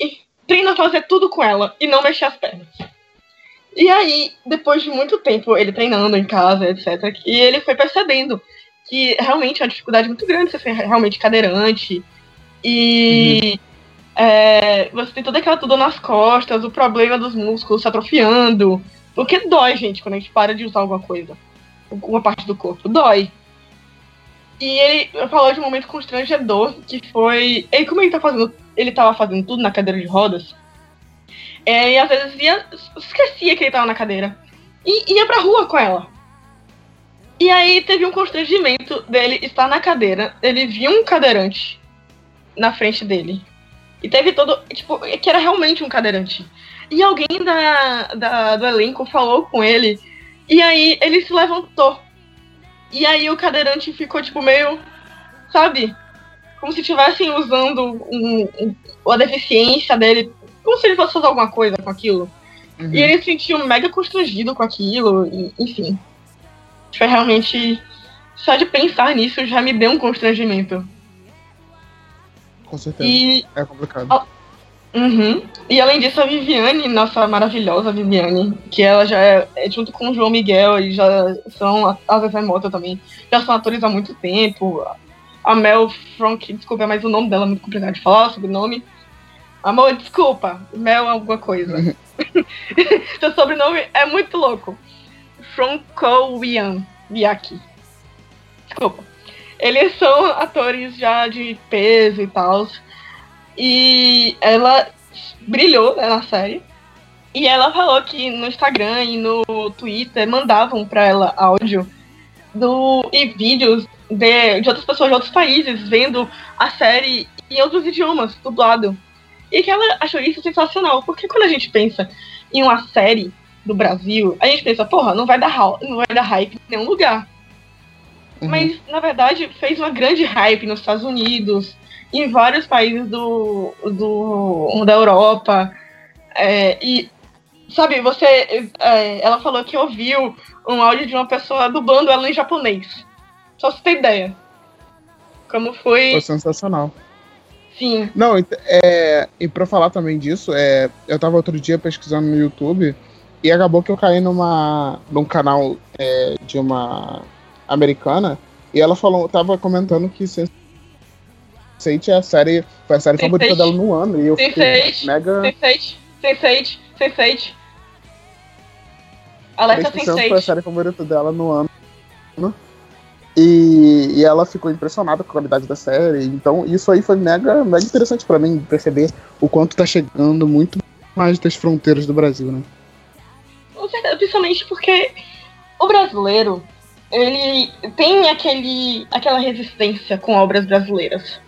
e treina a fazer tudo com ela e não mexer as pernas. E aí, depois de muito tempo ele treinando em casa, etc., e ele foi percebendo que realmente é uma dificuldade muito grande você ser realmente cadeirante. E uhum. É, você tem toda aquela tudo nas costas, o problema dos músculos se atrofiando. Porque dói, gente, quando a gente para de usar alguma coisa. Alguma parte do corpo. Dói. E ele falou de um momento constrangedor, que foi. E como ele tá fazendo. Ele tava fazendo tudo na cadeira de rodas. É, e às vezes ia, esquecia que ele tava na cadeira. E ia pra rua com ela. E aí teve um constrangimento dele estar na cadeira. Ele viu um cadeirante na frente dele. E teve todo. Tipo, que era realmente um cadeirante. E alguém da, da, do elenco falou com ele. E aí ele se levantou. E aí o cadeirante ficou, tipo, meio. Sabe? Como se estivessem usando um, um, a deficiência dele. Como se ele fosse fazer alguma coisa com aquilo. Uhum. E ele se sentiu mega constrangido com aquilo. E, enfim. Foi realmente. Só de pensar nisso já me deu um constrangimento. Com certeza. E, é complicado. Uhum. E além disso, a Viviane, nossa maravilhosa Viviane, que ela já é, é junto com o João Miguel, e já são, a Zezé Mota também, já são atores há muito tempo. A Mel Frank, desculpa, mas o nome dela é muito complicado de falar, sobrenome. Amor, desculpa, Mel alguma coisa. [laughs] [laughs] Seu sobrenome é muito louco. Francowian Viaki. Desculpa. Eles são atores já de peso e tal. E ela brilhou né, na série. E ela falou que no Instagram e no Twitter mandavam para ela áudio do, e vídeos de, de outras pessoas de outros países vendo a série em outros idiomas, dublado. E que ela achou isso sensacional, porque quando a gente pensa em uma série do Brasil, a gente pensa, porra, não vai dar, não vai dar hype em nenhum lugar. Uhum. Mas, na verdade, fez uma grande hype nos Estados Unidos, em vários países do, do, da Europa. É, e, sabe, você. É, ela falou que ouviu um áudio de uma pessoa dublando ela em japonês. Só você ter ideia. Como foi. Foi sensacional. Sim. Não, é, e pra falar também disso, é, eu tava outro dia pesquisando no YouTube e acabou que eu caí numa, num canal é, de uma americana e ela falou, tava comentando que Sense8 é a série, foi a série favorita dela no ano. E eu fiquei mega. Sense8, Sense8, Sense8. Alexa Sense8. foi a série favorita dela no ano. E, e ela ficou impressionada com a qualidade da série. Então, isso aí foi mega, mega interessante para mim perceber o quanto tá chegando muito mais das fronteiras do Brasil, né? Principalmente porque o brasileiro, ele tem aquele, aquela resistência com obras brasileiras.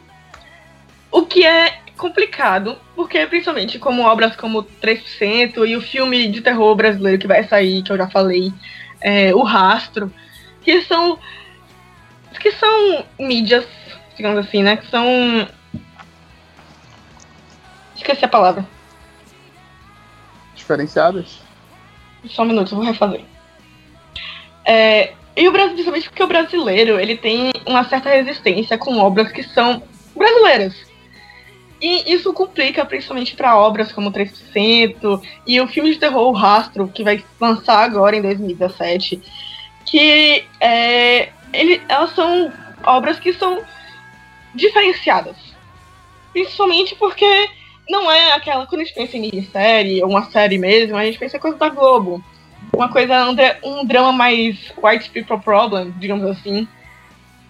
O que é complicado, porque principalmente como obras como 3% e o filme de terror brasileiro que vai sair, que eu já falei, é, O Rastro, que são que são mídias, digamos assim, né? Que são. Esqueci a palavra. Diferenciadas? Só um minuto, vou refazer. É, e o Brasil, principalmente porque o brasileiro ele tem uma certa resistência com obras que são brasileiras. E isso complica principalmente para obras como 3% e o filme de terror O Rastro, que vai lançar agora em 2017, que é, ele, elas são obras que são diferenciadas. Principalmente porque não é aquela. Quando a gente pensa em minissérie, ou uma série mesmo, a gente pensa em coisa da Globo. Uma coisa, um, drama mais white people problem, digamos assim.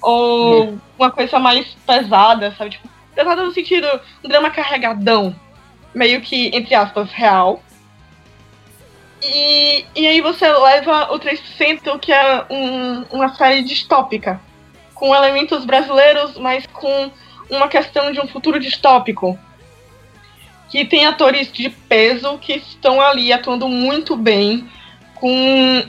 Ou hum. uma coisa mais pesada, sabe? Tipo, pesada no sentido, um drama carregadão. Meio que, entre aspas, real. E, e aí você leva o 3%, que é um, uma série distópica, com elementos brasileiros, mas com uma questão de um futuro distópico. Que tem atores de peso que estão ali atuando muito bem, com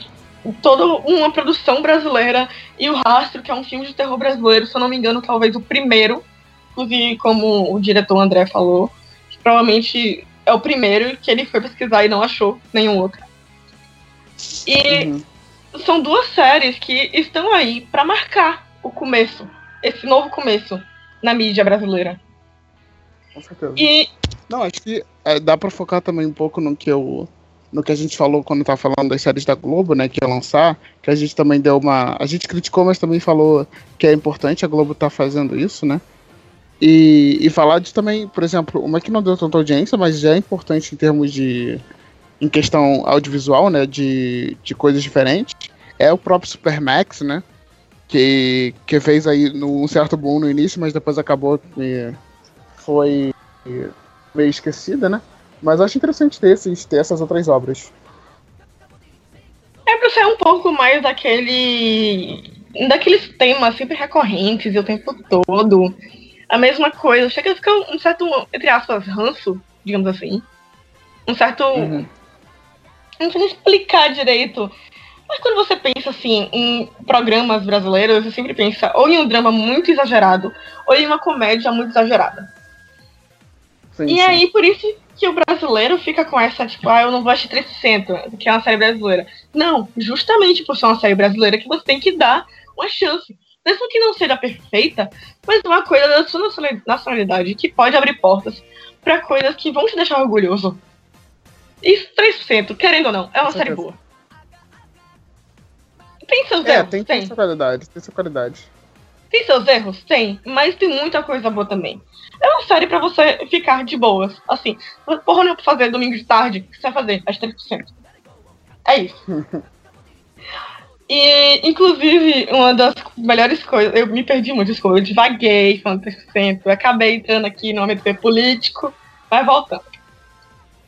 toda uma produção brasileira, e o Rastro, que é um filme de terror brasileiro, se eu não me engano, talvez o primeiro, inclusive como o diretor André falou, que provavelmente é o primeiro que ele foi pesquisar e não achou nenhum outro. E uhum. são duas séries que estão aí para marcar o começo, esse novo começo na mídia brasileira. Com certeza. E Não, acho que é, dá pra focar também um pouco no que eu. No que a gente falou quando tava falando das séries da Globo, né? Que ia lançar, que a gente também deu uma. A gente criticou, mas também falou que é importante a Globo tá fazendo isso, né? E, e falar de também, por exemplo, uma que não deu tanta audiência, mas já é importante em termos de. em questão audiovisual, né? De, de coisas diferentes, é o próprio Supermax, né? Que, que fez aí um certo boom no início, mas depois acabou foi meio esquecida, né? Mas eu acho interessante ter, esses, ter essas outras obras. é pra ser um pouco mais daquele. daqueles temas sempre recorrentes e o tempo todo. A mesma coisa. Chega a ficar um certo, entre aspas, ranço, digamos assim. Um certo. Uhum. Não sei nem explicar direito. Mas quando você pensa assim em programas brasileiros, você sempre pensa ou em um drama muito exagerado, ou em uma comédia muito exagerada. Sim, E sim. aí, por isso que o brasileiro fica com essa, tipo, ah, eu não vou assistir 300, que é uma série brasileira. Não, justamente por ser uma série brasileira que você tem que dar uma chance. Mesmo que não seja perfeita, mas uma coisa da sua nacionali- nacionalidade que pode abrir portas pra coisas que vão te deixar orgulhoso. E 3%, querendo ou não, é uma série boa. Tem seus É, erros? tem, tem. tem sua qualidade, tem sua qualidade. Tem seus erros? Tem, mas tem muita coisa boa também. É uma série pra você ficar de boas. Assim, porra, não é pra fazer domingo de tarde. O que você vai fazer? Às 3%. É isso. [laughs] E, inclusive, uma das melhores coisas, eu me perdi muito, desculpa, eu divaguei falando 3%, eu acabei entrando aqui no AMP político, vai voltando.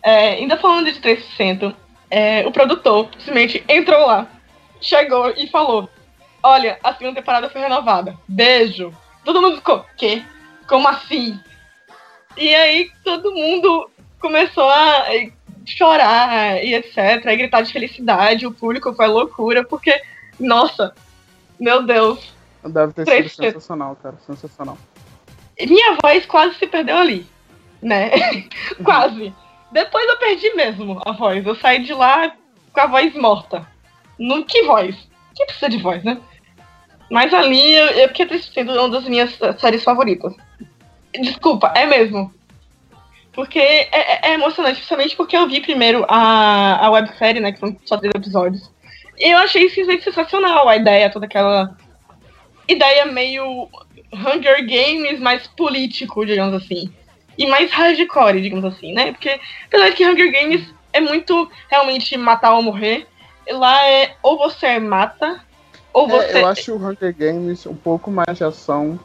É, ainda falando de 3%, é, o produtor simplesmente entrou lá, chegou e falou: Olha, a segunda temporada foi renovada. Beijo. Todo mundo ficou, quê? Como assim? E aí todo mundo começou a chorar e etc, e gritar de felicidade, o público foi loucura, porque, nossa, meu Deus, Deve ter sido sensacional, cara. Sensacional. minha voz quase se perdeu ali, né? [laughs] quase. Depois eu perdi mesmo a voz, eu saí de lá com a voz morta. No, que voz? Que precisa de voz, né? Mas ali eu, eu fiquei sendo uma das minhas séries favoritas. Desculpa, é mesmo. Porque é, é- é emocionante, principalmente porque eu vi primeiro a, a websérie, né? Que são só três episódios. E eu achei simplesmente sensacional a ideia, toda aquela ideia meio Hunger Games mais político, digamos assim. E mais hardcore, digamos assim, né? Porque apesar de que Hunger Games é muito realmente matar ou morrer, lá é ou você mata, ou você. É, eu acho o Hunger Games um pouco mais de ação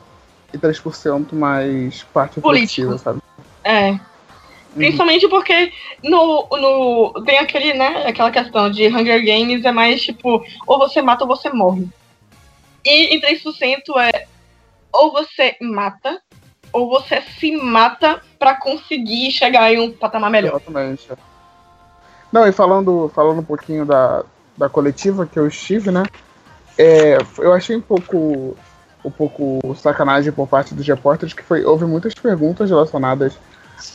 e 3% mais parte reflexiva, sabe? É. Principalmente porque no, no. Tem aquele, né? Aquela questão de Hunger Games é mais tipo, ou você mata ou você morre. E em 3% é ou você mata, ou você se mata pra conseguir chegar em um patamar melhor. Exatamente. Não, e falando, falando um pouquinho da, da coletiva que eu estive, né? É, eu achei um pouco, um pouco sacanagem por parte dos repórteres que foi, houve muitas perguntas relacionadas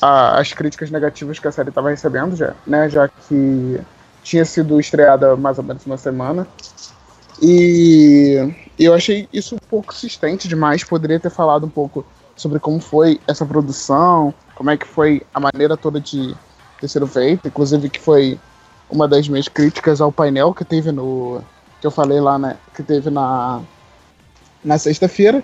às críticas negativas que a série estava recebendo, já, né? Já que tinha sido estreada mais ou menos uma semana. E eu achei isso um pouco consistente demais. Poderia ter falado um pouco sobre como foi essa produção, como é que foi a maneira toda de ter sido feita, inclusive que foi uma das minhas críticas ao painel que teve no que eu falei lá, né, que teve na na sexta-feira.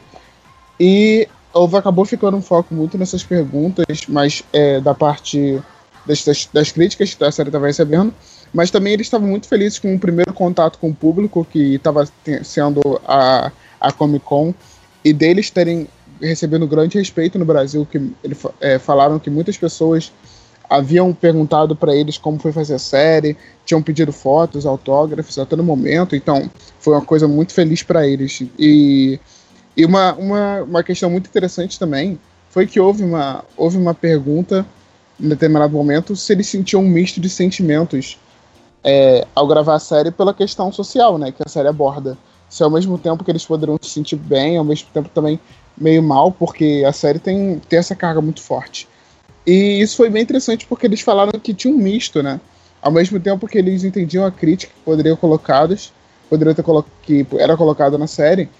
E houve acabou ficando um foco muito nessas perguntas, mas é, da parte das, das, críticas que a série estava recebendo, mas também eles estavam muito felizes com o primeiro contato com o público que estava sendo a, a Comic Con e deles terem recebendo grande respeito no Brasil, que eles é, falaram que muitas pessoas haviam perguntado para eles como foi fazer a série, tinham pedido fotos, autógrafos a todo momento, então foi uma coisa muito feliz para eles. E, e uma, uma, uma questão muito interessante também foi que houve uma, houve uma pergunta em determinado momento se eles sentiam um misto de sentimentos é, ao gravar a série pela questão social, né, que a série aborda. Se ao mesmo tempo que eles poderiam se sentir bem, ao mesmo tempo também meio mal, porque a série tem, tem essa carga muito forte. E isso foi bem interessante porque eles falaram que tinha um misto, né? Ao mesmo tempo que eles entendiam a crítica que poderiam colocadas, poderiam ter colo que era colocada na série,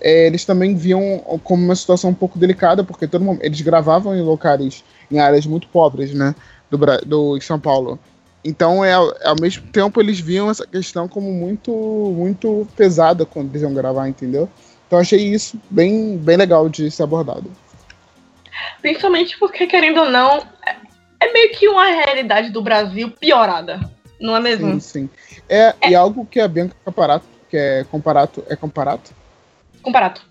é, eles também viam como uma situação um pouco delicada, porque todo mundo, eles gravavam em locais, em áreas muito pobres, né, do, do São Paulo. Então, é, ao mesmo tempo, eles viam essa questão como muito, muito pesada quando eles iam gravar, entendeu? Então, achei isso bem, bem legal de ser abordado. Principalmente porque, querendo ou não, é meio que uma realidade do Brasil piorada, não é mesmo? Sim, sim. É, é. E algo que a Bianca Comparato, que é Comparato, é Comparato? Comparato.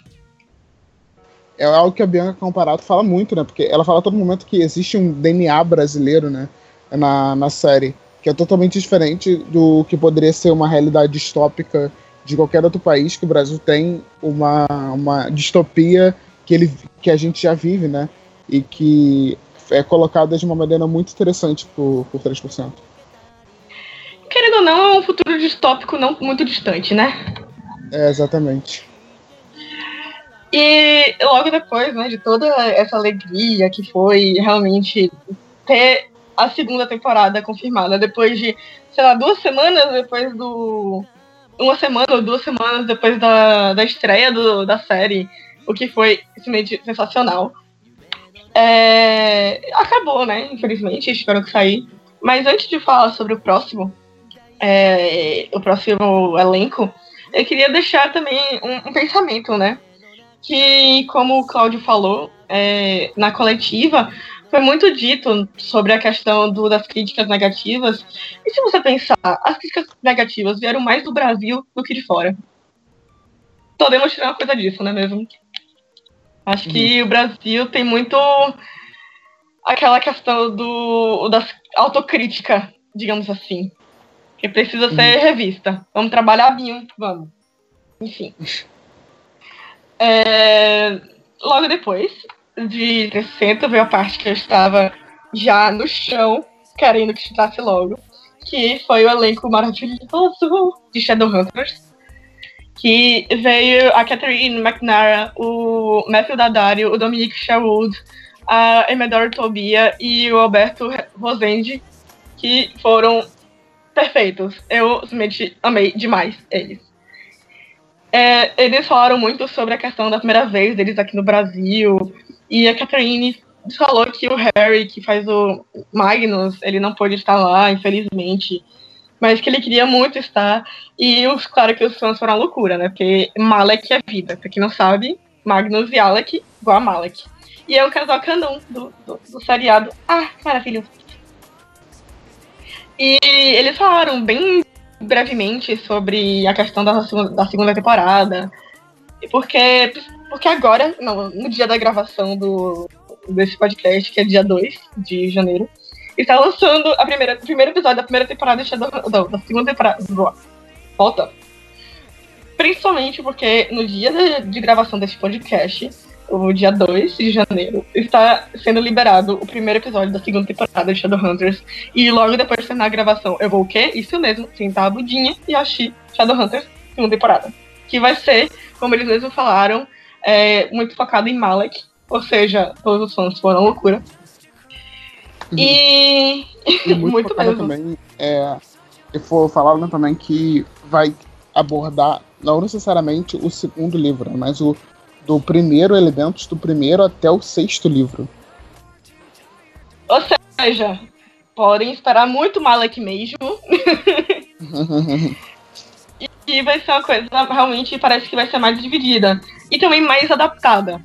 É algo que a Bianca Comparato fala muito, né? Porque ela fala a todo momento que existe um DNA brasileiro, né? Na, na série, que é totalmente diferente do que poderia ser uma realidade distópica de qualquer outro país, que o Brasil tem uma, uma distopia que, ele, que a gente já vive, né? E que é colocada de uma maneira muito interessante por, por 3%. Querendo ou não, é um futuro distópico não muito distante, né? É, exatamente. E logo depois, né, de toda essa alegria que foi realmente ter a segunda temporada confirmada, depois de, sei lá, duas semanas depois do. Uma semana ou duas semanas depois da, da estreia do, da série, o que foi simplesmente sensacional. É, acabou, né? Infelizmente, espero que sair. Mas antes de falar sobre o próximo, é, o próximo elenco, eu queria deixar também um, um pensamento, né? Que, como o Cláudio falou é, na coletiva, foi muito dito sobre a questão do, das críticas negativas. E se você pensar, as críticas negativas vieram mais do Brasil do que de fora. Podemos tirar uma coisa disso, não é mesmo? Acho que uhum. o Brasil tem muito aquela questão do da autocrítica, digamos assim, que precisa uhum. ser revista. Vamos trabalhar bem, vamos. Enfim. É, logo depois de 60 veio a parte que eu estava já no chão, querendo que chutasse logo, que foi o elenco maravilhoso de Shadowhunters que veio a Catherine McNara, o Matthew Daddario, o Dominique Sherwood, a Emedora Tobia e o Alberto Rosende, que foram perfeitos. Eu simplesmente amei demais eles. É, eles falaram muito sobre a questão da primeira vez deles aqui no Brasil, e a Catherine falou que o Harry, que faz o Magnus, ele não pôde estar lá, infelizmente mas que ele queria muito estar. E os, claro que os fãs foram a loucura, né? Porque Malek é vida. Pra quem não sabe, Magnus e Alec igual a Malek. E é um casal canon do, do, do seriado. Ah, maravilhoso. E eles falaram bem brevemente sobre a questão da, da segunda temporada. Porque, porque agora, não, no dia da gravação do, desse podcast, que é dia 2 de janeiro, está lançando a primeira, o primeiro episódio da primeira temporada de Shadow, não, da segunda temporada. Volta. Principalmente porque no dia de, de gravação desse podcast, o dia 2 de janeiro, está sendo liberado o primeiro episódio da segunda temporada de Shadowhunters. E logo depois de terminar a gravação, eu vou o quê? Isso mesmo, sentar a budinha e assistir Shadowhunters segunda temporada. Que vai ser, como eles mesmos falaram, é, muito focado em Malek. Ou seja, todos os fãs foram loucura. E, e muito, [laughs] muito mesmo. Também, é, e for falado também que vai abordar não necessariamente o segundo livro, mas o do primeiro elementos do primeiro até o sexto livro. Ou seja, podem esperar muito Malek mesmo. [laughs] e vai ser uma coisa realmente parece que vai ser mais dividida e também mais adaptada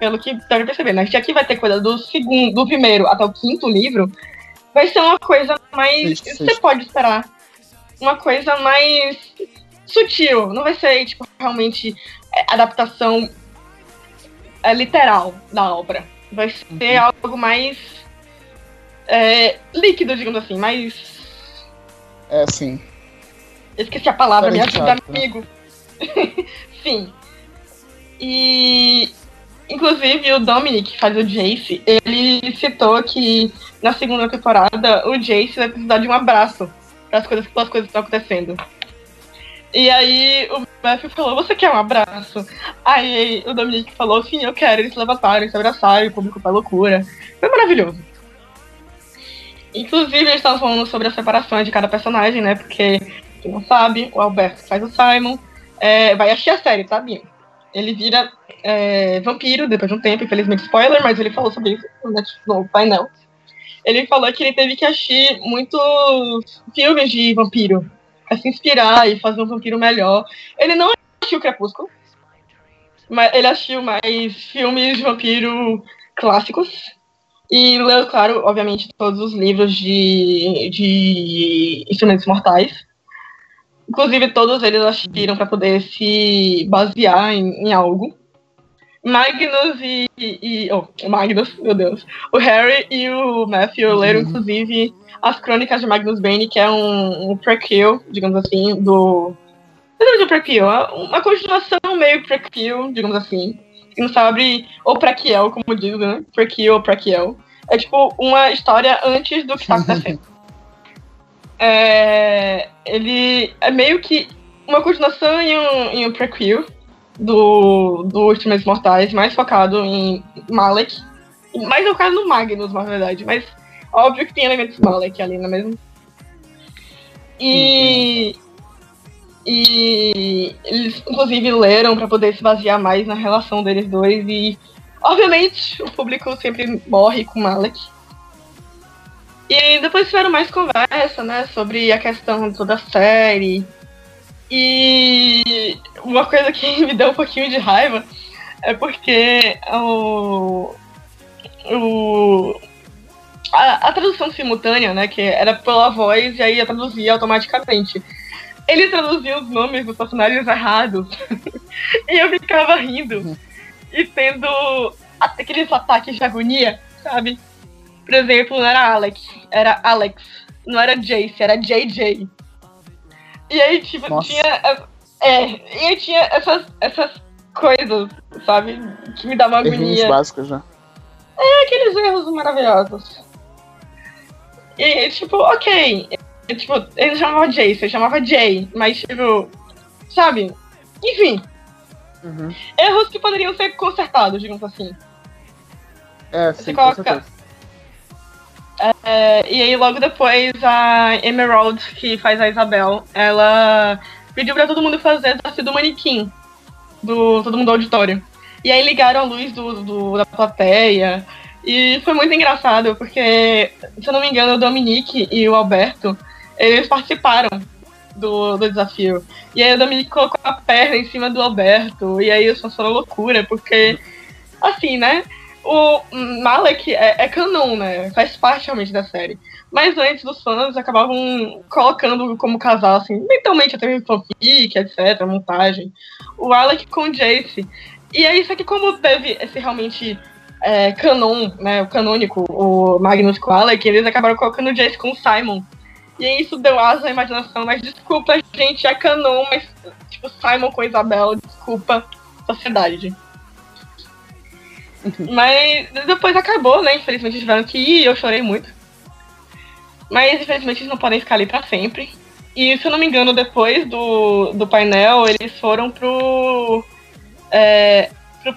pelo que deve perceber, né? Que aqui vai ter coisa do segundo, do primeiro até o quinto livro, vai ser uma coisa mais. Você pode esperar. Uma coisa mais sutil. Não vai ser, tipo, realmente é, adaptação é, literal da obra. Vai ser uhum. algo mais é, líquido, digamos assim, mais. É, sim. esqueci a palavra, me ajuda, né? amigo. [laughs] sim. E Inclusive, o Dominic, que faz o Jace, ele citou que na segunda temporada o Jace vai precisar de um abraço as coisas que as coisas estão acontecendo. E aí o Matthew falou, você quer um abraço? Aí o Dominic falou, sim, eu quero. Eles se levantaram, se abraçaram, o público foi loucura. Foi maravilhoso. Inclusive, eles estavam falando sobre as separações de cada personagem, né? Porque, quem não sabe, o Alberto faz o Simon. É, vai assistir a série, tá, Binho? Ele vira é, vampiro depois de um tempo, infelizmente spoiler, mas ele falou sobre isso no painel. Ele falou que ele teve que assistir muitos filmes de vampiro pra se inspirar e fazer um vampiro melhor. Ele não assistiu Crepúsculo, mas ele assistiu mais filmes de vampiro clássicos. E leu, claro, obviamente, todos os livros de, de Instrumentos Mortais. Inclusive, todos eles assistiram para poder se basear em, em algo. Magnus e, e, Oh, Magnus, meu Deus. O Harry e o Matthew leram, inclusive, as crônicas de Magnus Bane, que é um, um prequel, digamos assim, do. Não é um prequel, é uma continuação meio prequel, digamos assim. Quem não sabe, ou prequel, como diz, né? Prequel ou prequel. É tipo uma história antes do que está [laughs] acontecendo. É, ele é meio que uma continuação e um, em um prequel do, do Instrumentos Mortais, mais focado em Malek. Mais focado no Magnus, na verdade. Mas óbvio que tem elementos Malek ali, não é mesmo? E. E eles, inclusive, leram para poder se basear mais na relação deles dois. E, obviamente, o público sempre morre com Malek. E depois tiveram mais conversa, né, sobre a questão toda a série. E uma coisa que [laughs] me deu um pouquinho de raiva é porque o. o a, a tradução simultânea, né, que era pela voz e aí ia traduzir automaticamente. Ele traduziu os nomes dos personagens errados. [laughs] e eu ficava rindo. E tendo aqueles ataques de agonia, sabe? Por exemplo, não era Alex, era Alex. Não era Jace, era JJ. E aí, tipo, Nossa. tinha. É, e aí tinha essas, essas coisas, sabe? Que me davam Errinhos agonia. básicos já. É aqueles erros maravilhosos. E, tipo, ok. E, tipo, ele chamava Jace, ele chamava Jay, mas, tipo, sabe? Enfim, Uhum. erros que poderiam ser consertados, digamos assim. É, Você sim, coloca- com certeza. É, e aí, logo depois, a Emerald, que faz a Isabel, ela pediu pra todo mundo fazer desafio do manequim, do todo mundo do auditório. E aí ligaram a luz do, do- da plateia. E foi muito engraçado, porque, se eu não me engano, o Dominique e o Alberto, eles participaram do, do desafio. E aí o Dominique colocou a perna em cima do Alberto. E aí isso foi uma loucura, porque, assim, né? O Malek é, é canon, né? Faz parte realmente da série. Mas antes os fãs acabavam colocando como casal, assim, mentalmente até fanfic, etc., montagem. O Alec com o Jace. E aí, só que como teve esse realmente é, canon, né? O canônico, o Magnus com o Alec, eles acabaram colocando o Jace com o Simon. E isso deu asa à imaginação, mas desculpa, gente, é canon, mas tipo, Simon com Isabel, desculpa, sociedade. Mas depois acabou, né? Infelizmente tiveram que ir, eu chorei muito. Mas infelizmente eles não podem ficar ali pra sempre. E se eu não me engano, depois do, do painel, eles foram pro. É, pro,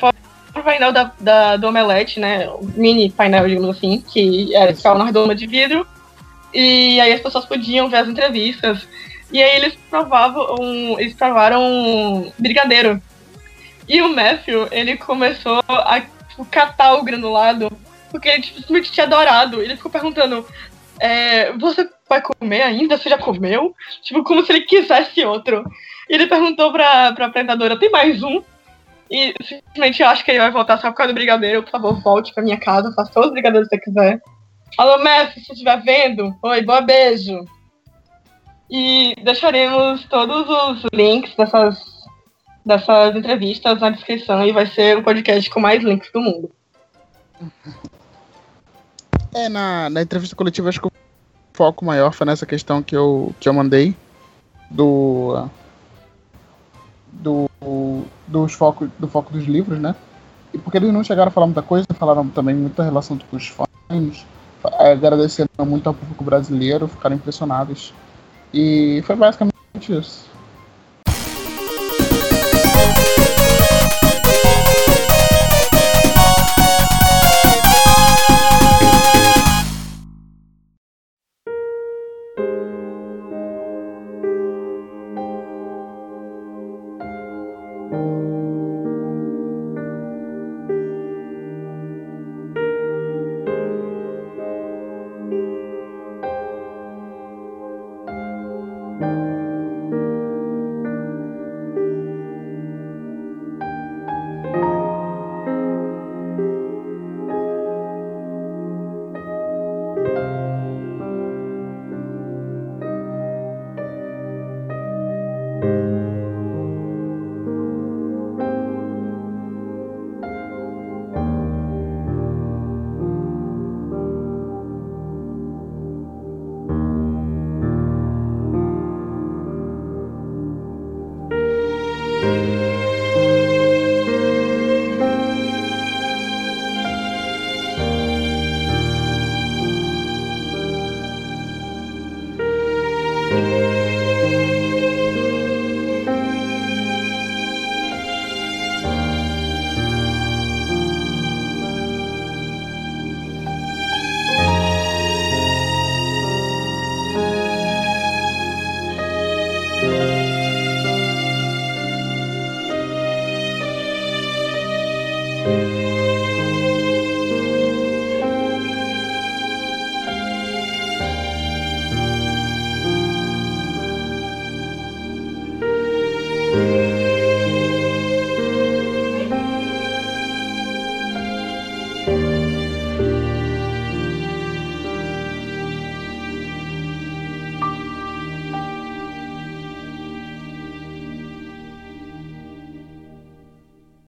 pro painel da, da, do Omelete, né? O mini painel, digamos assim, que era ficava na redoma de vidro. E aí as pessoas podiam ver as entrevistas. E aí eles provavam. Um, eles provaram brigadeiro. E o Matthew, ele começou a tipo, catar o granulado, porque ele tipo, simplesmente tinha adorado. Ele ficou perguntando: é, Você vai comer ainda? Você já comeu? Tipo, como se ele quisesse outro. E ele perguntou pra, pra apresentadora: Tem mais um? E simplesmente eu acho que ele vai voltar só por causa do brigadeiro. Por favor, volte pra minha casa, faça todos os brigadeiros que você quiser. Alô, Matthew, se você estiver vendo, oi, boa beijo. E deixaremos todos os links dessas, dessas entrevistas na descrição e vai ser o podcast com mais links do mundo. É, na, na entrevista coletiva, acho que o foco maior foi nessa questão que eu, que eu mandei do. Do. Dos foco, do foco dos livros, né? E porque eles não chegaram a falar muita coisa, falaram também muita relação com os fãs, eh, agradecendo muito ao público brasileiro, ficaram impressionados. E foi basicamente isso.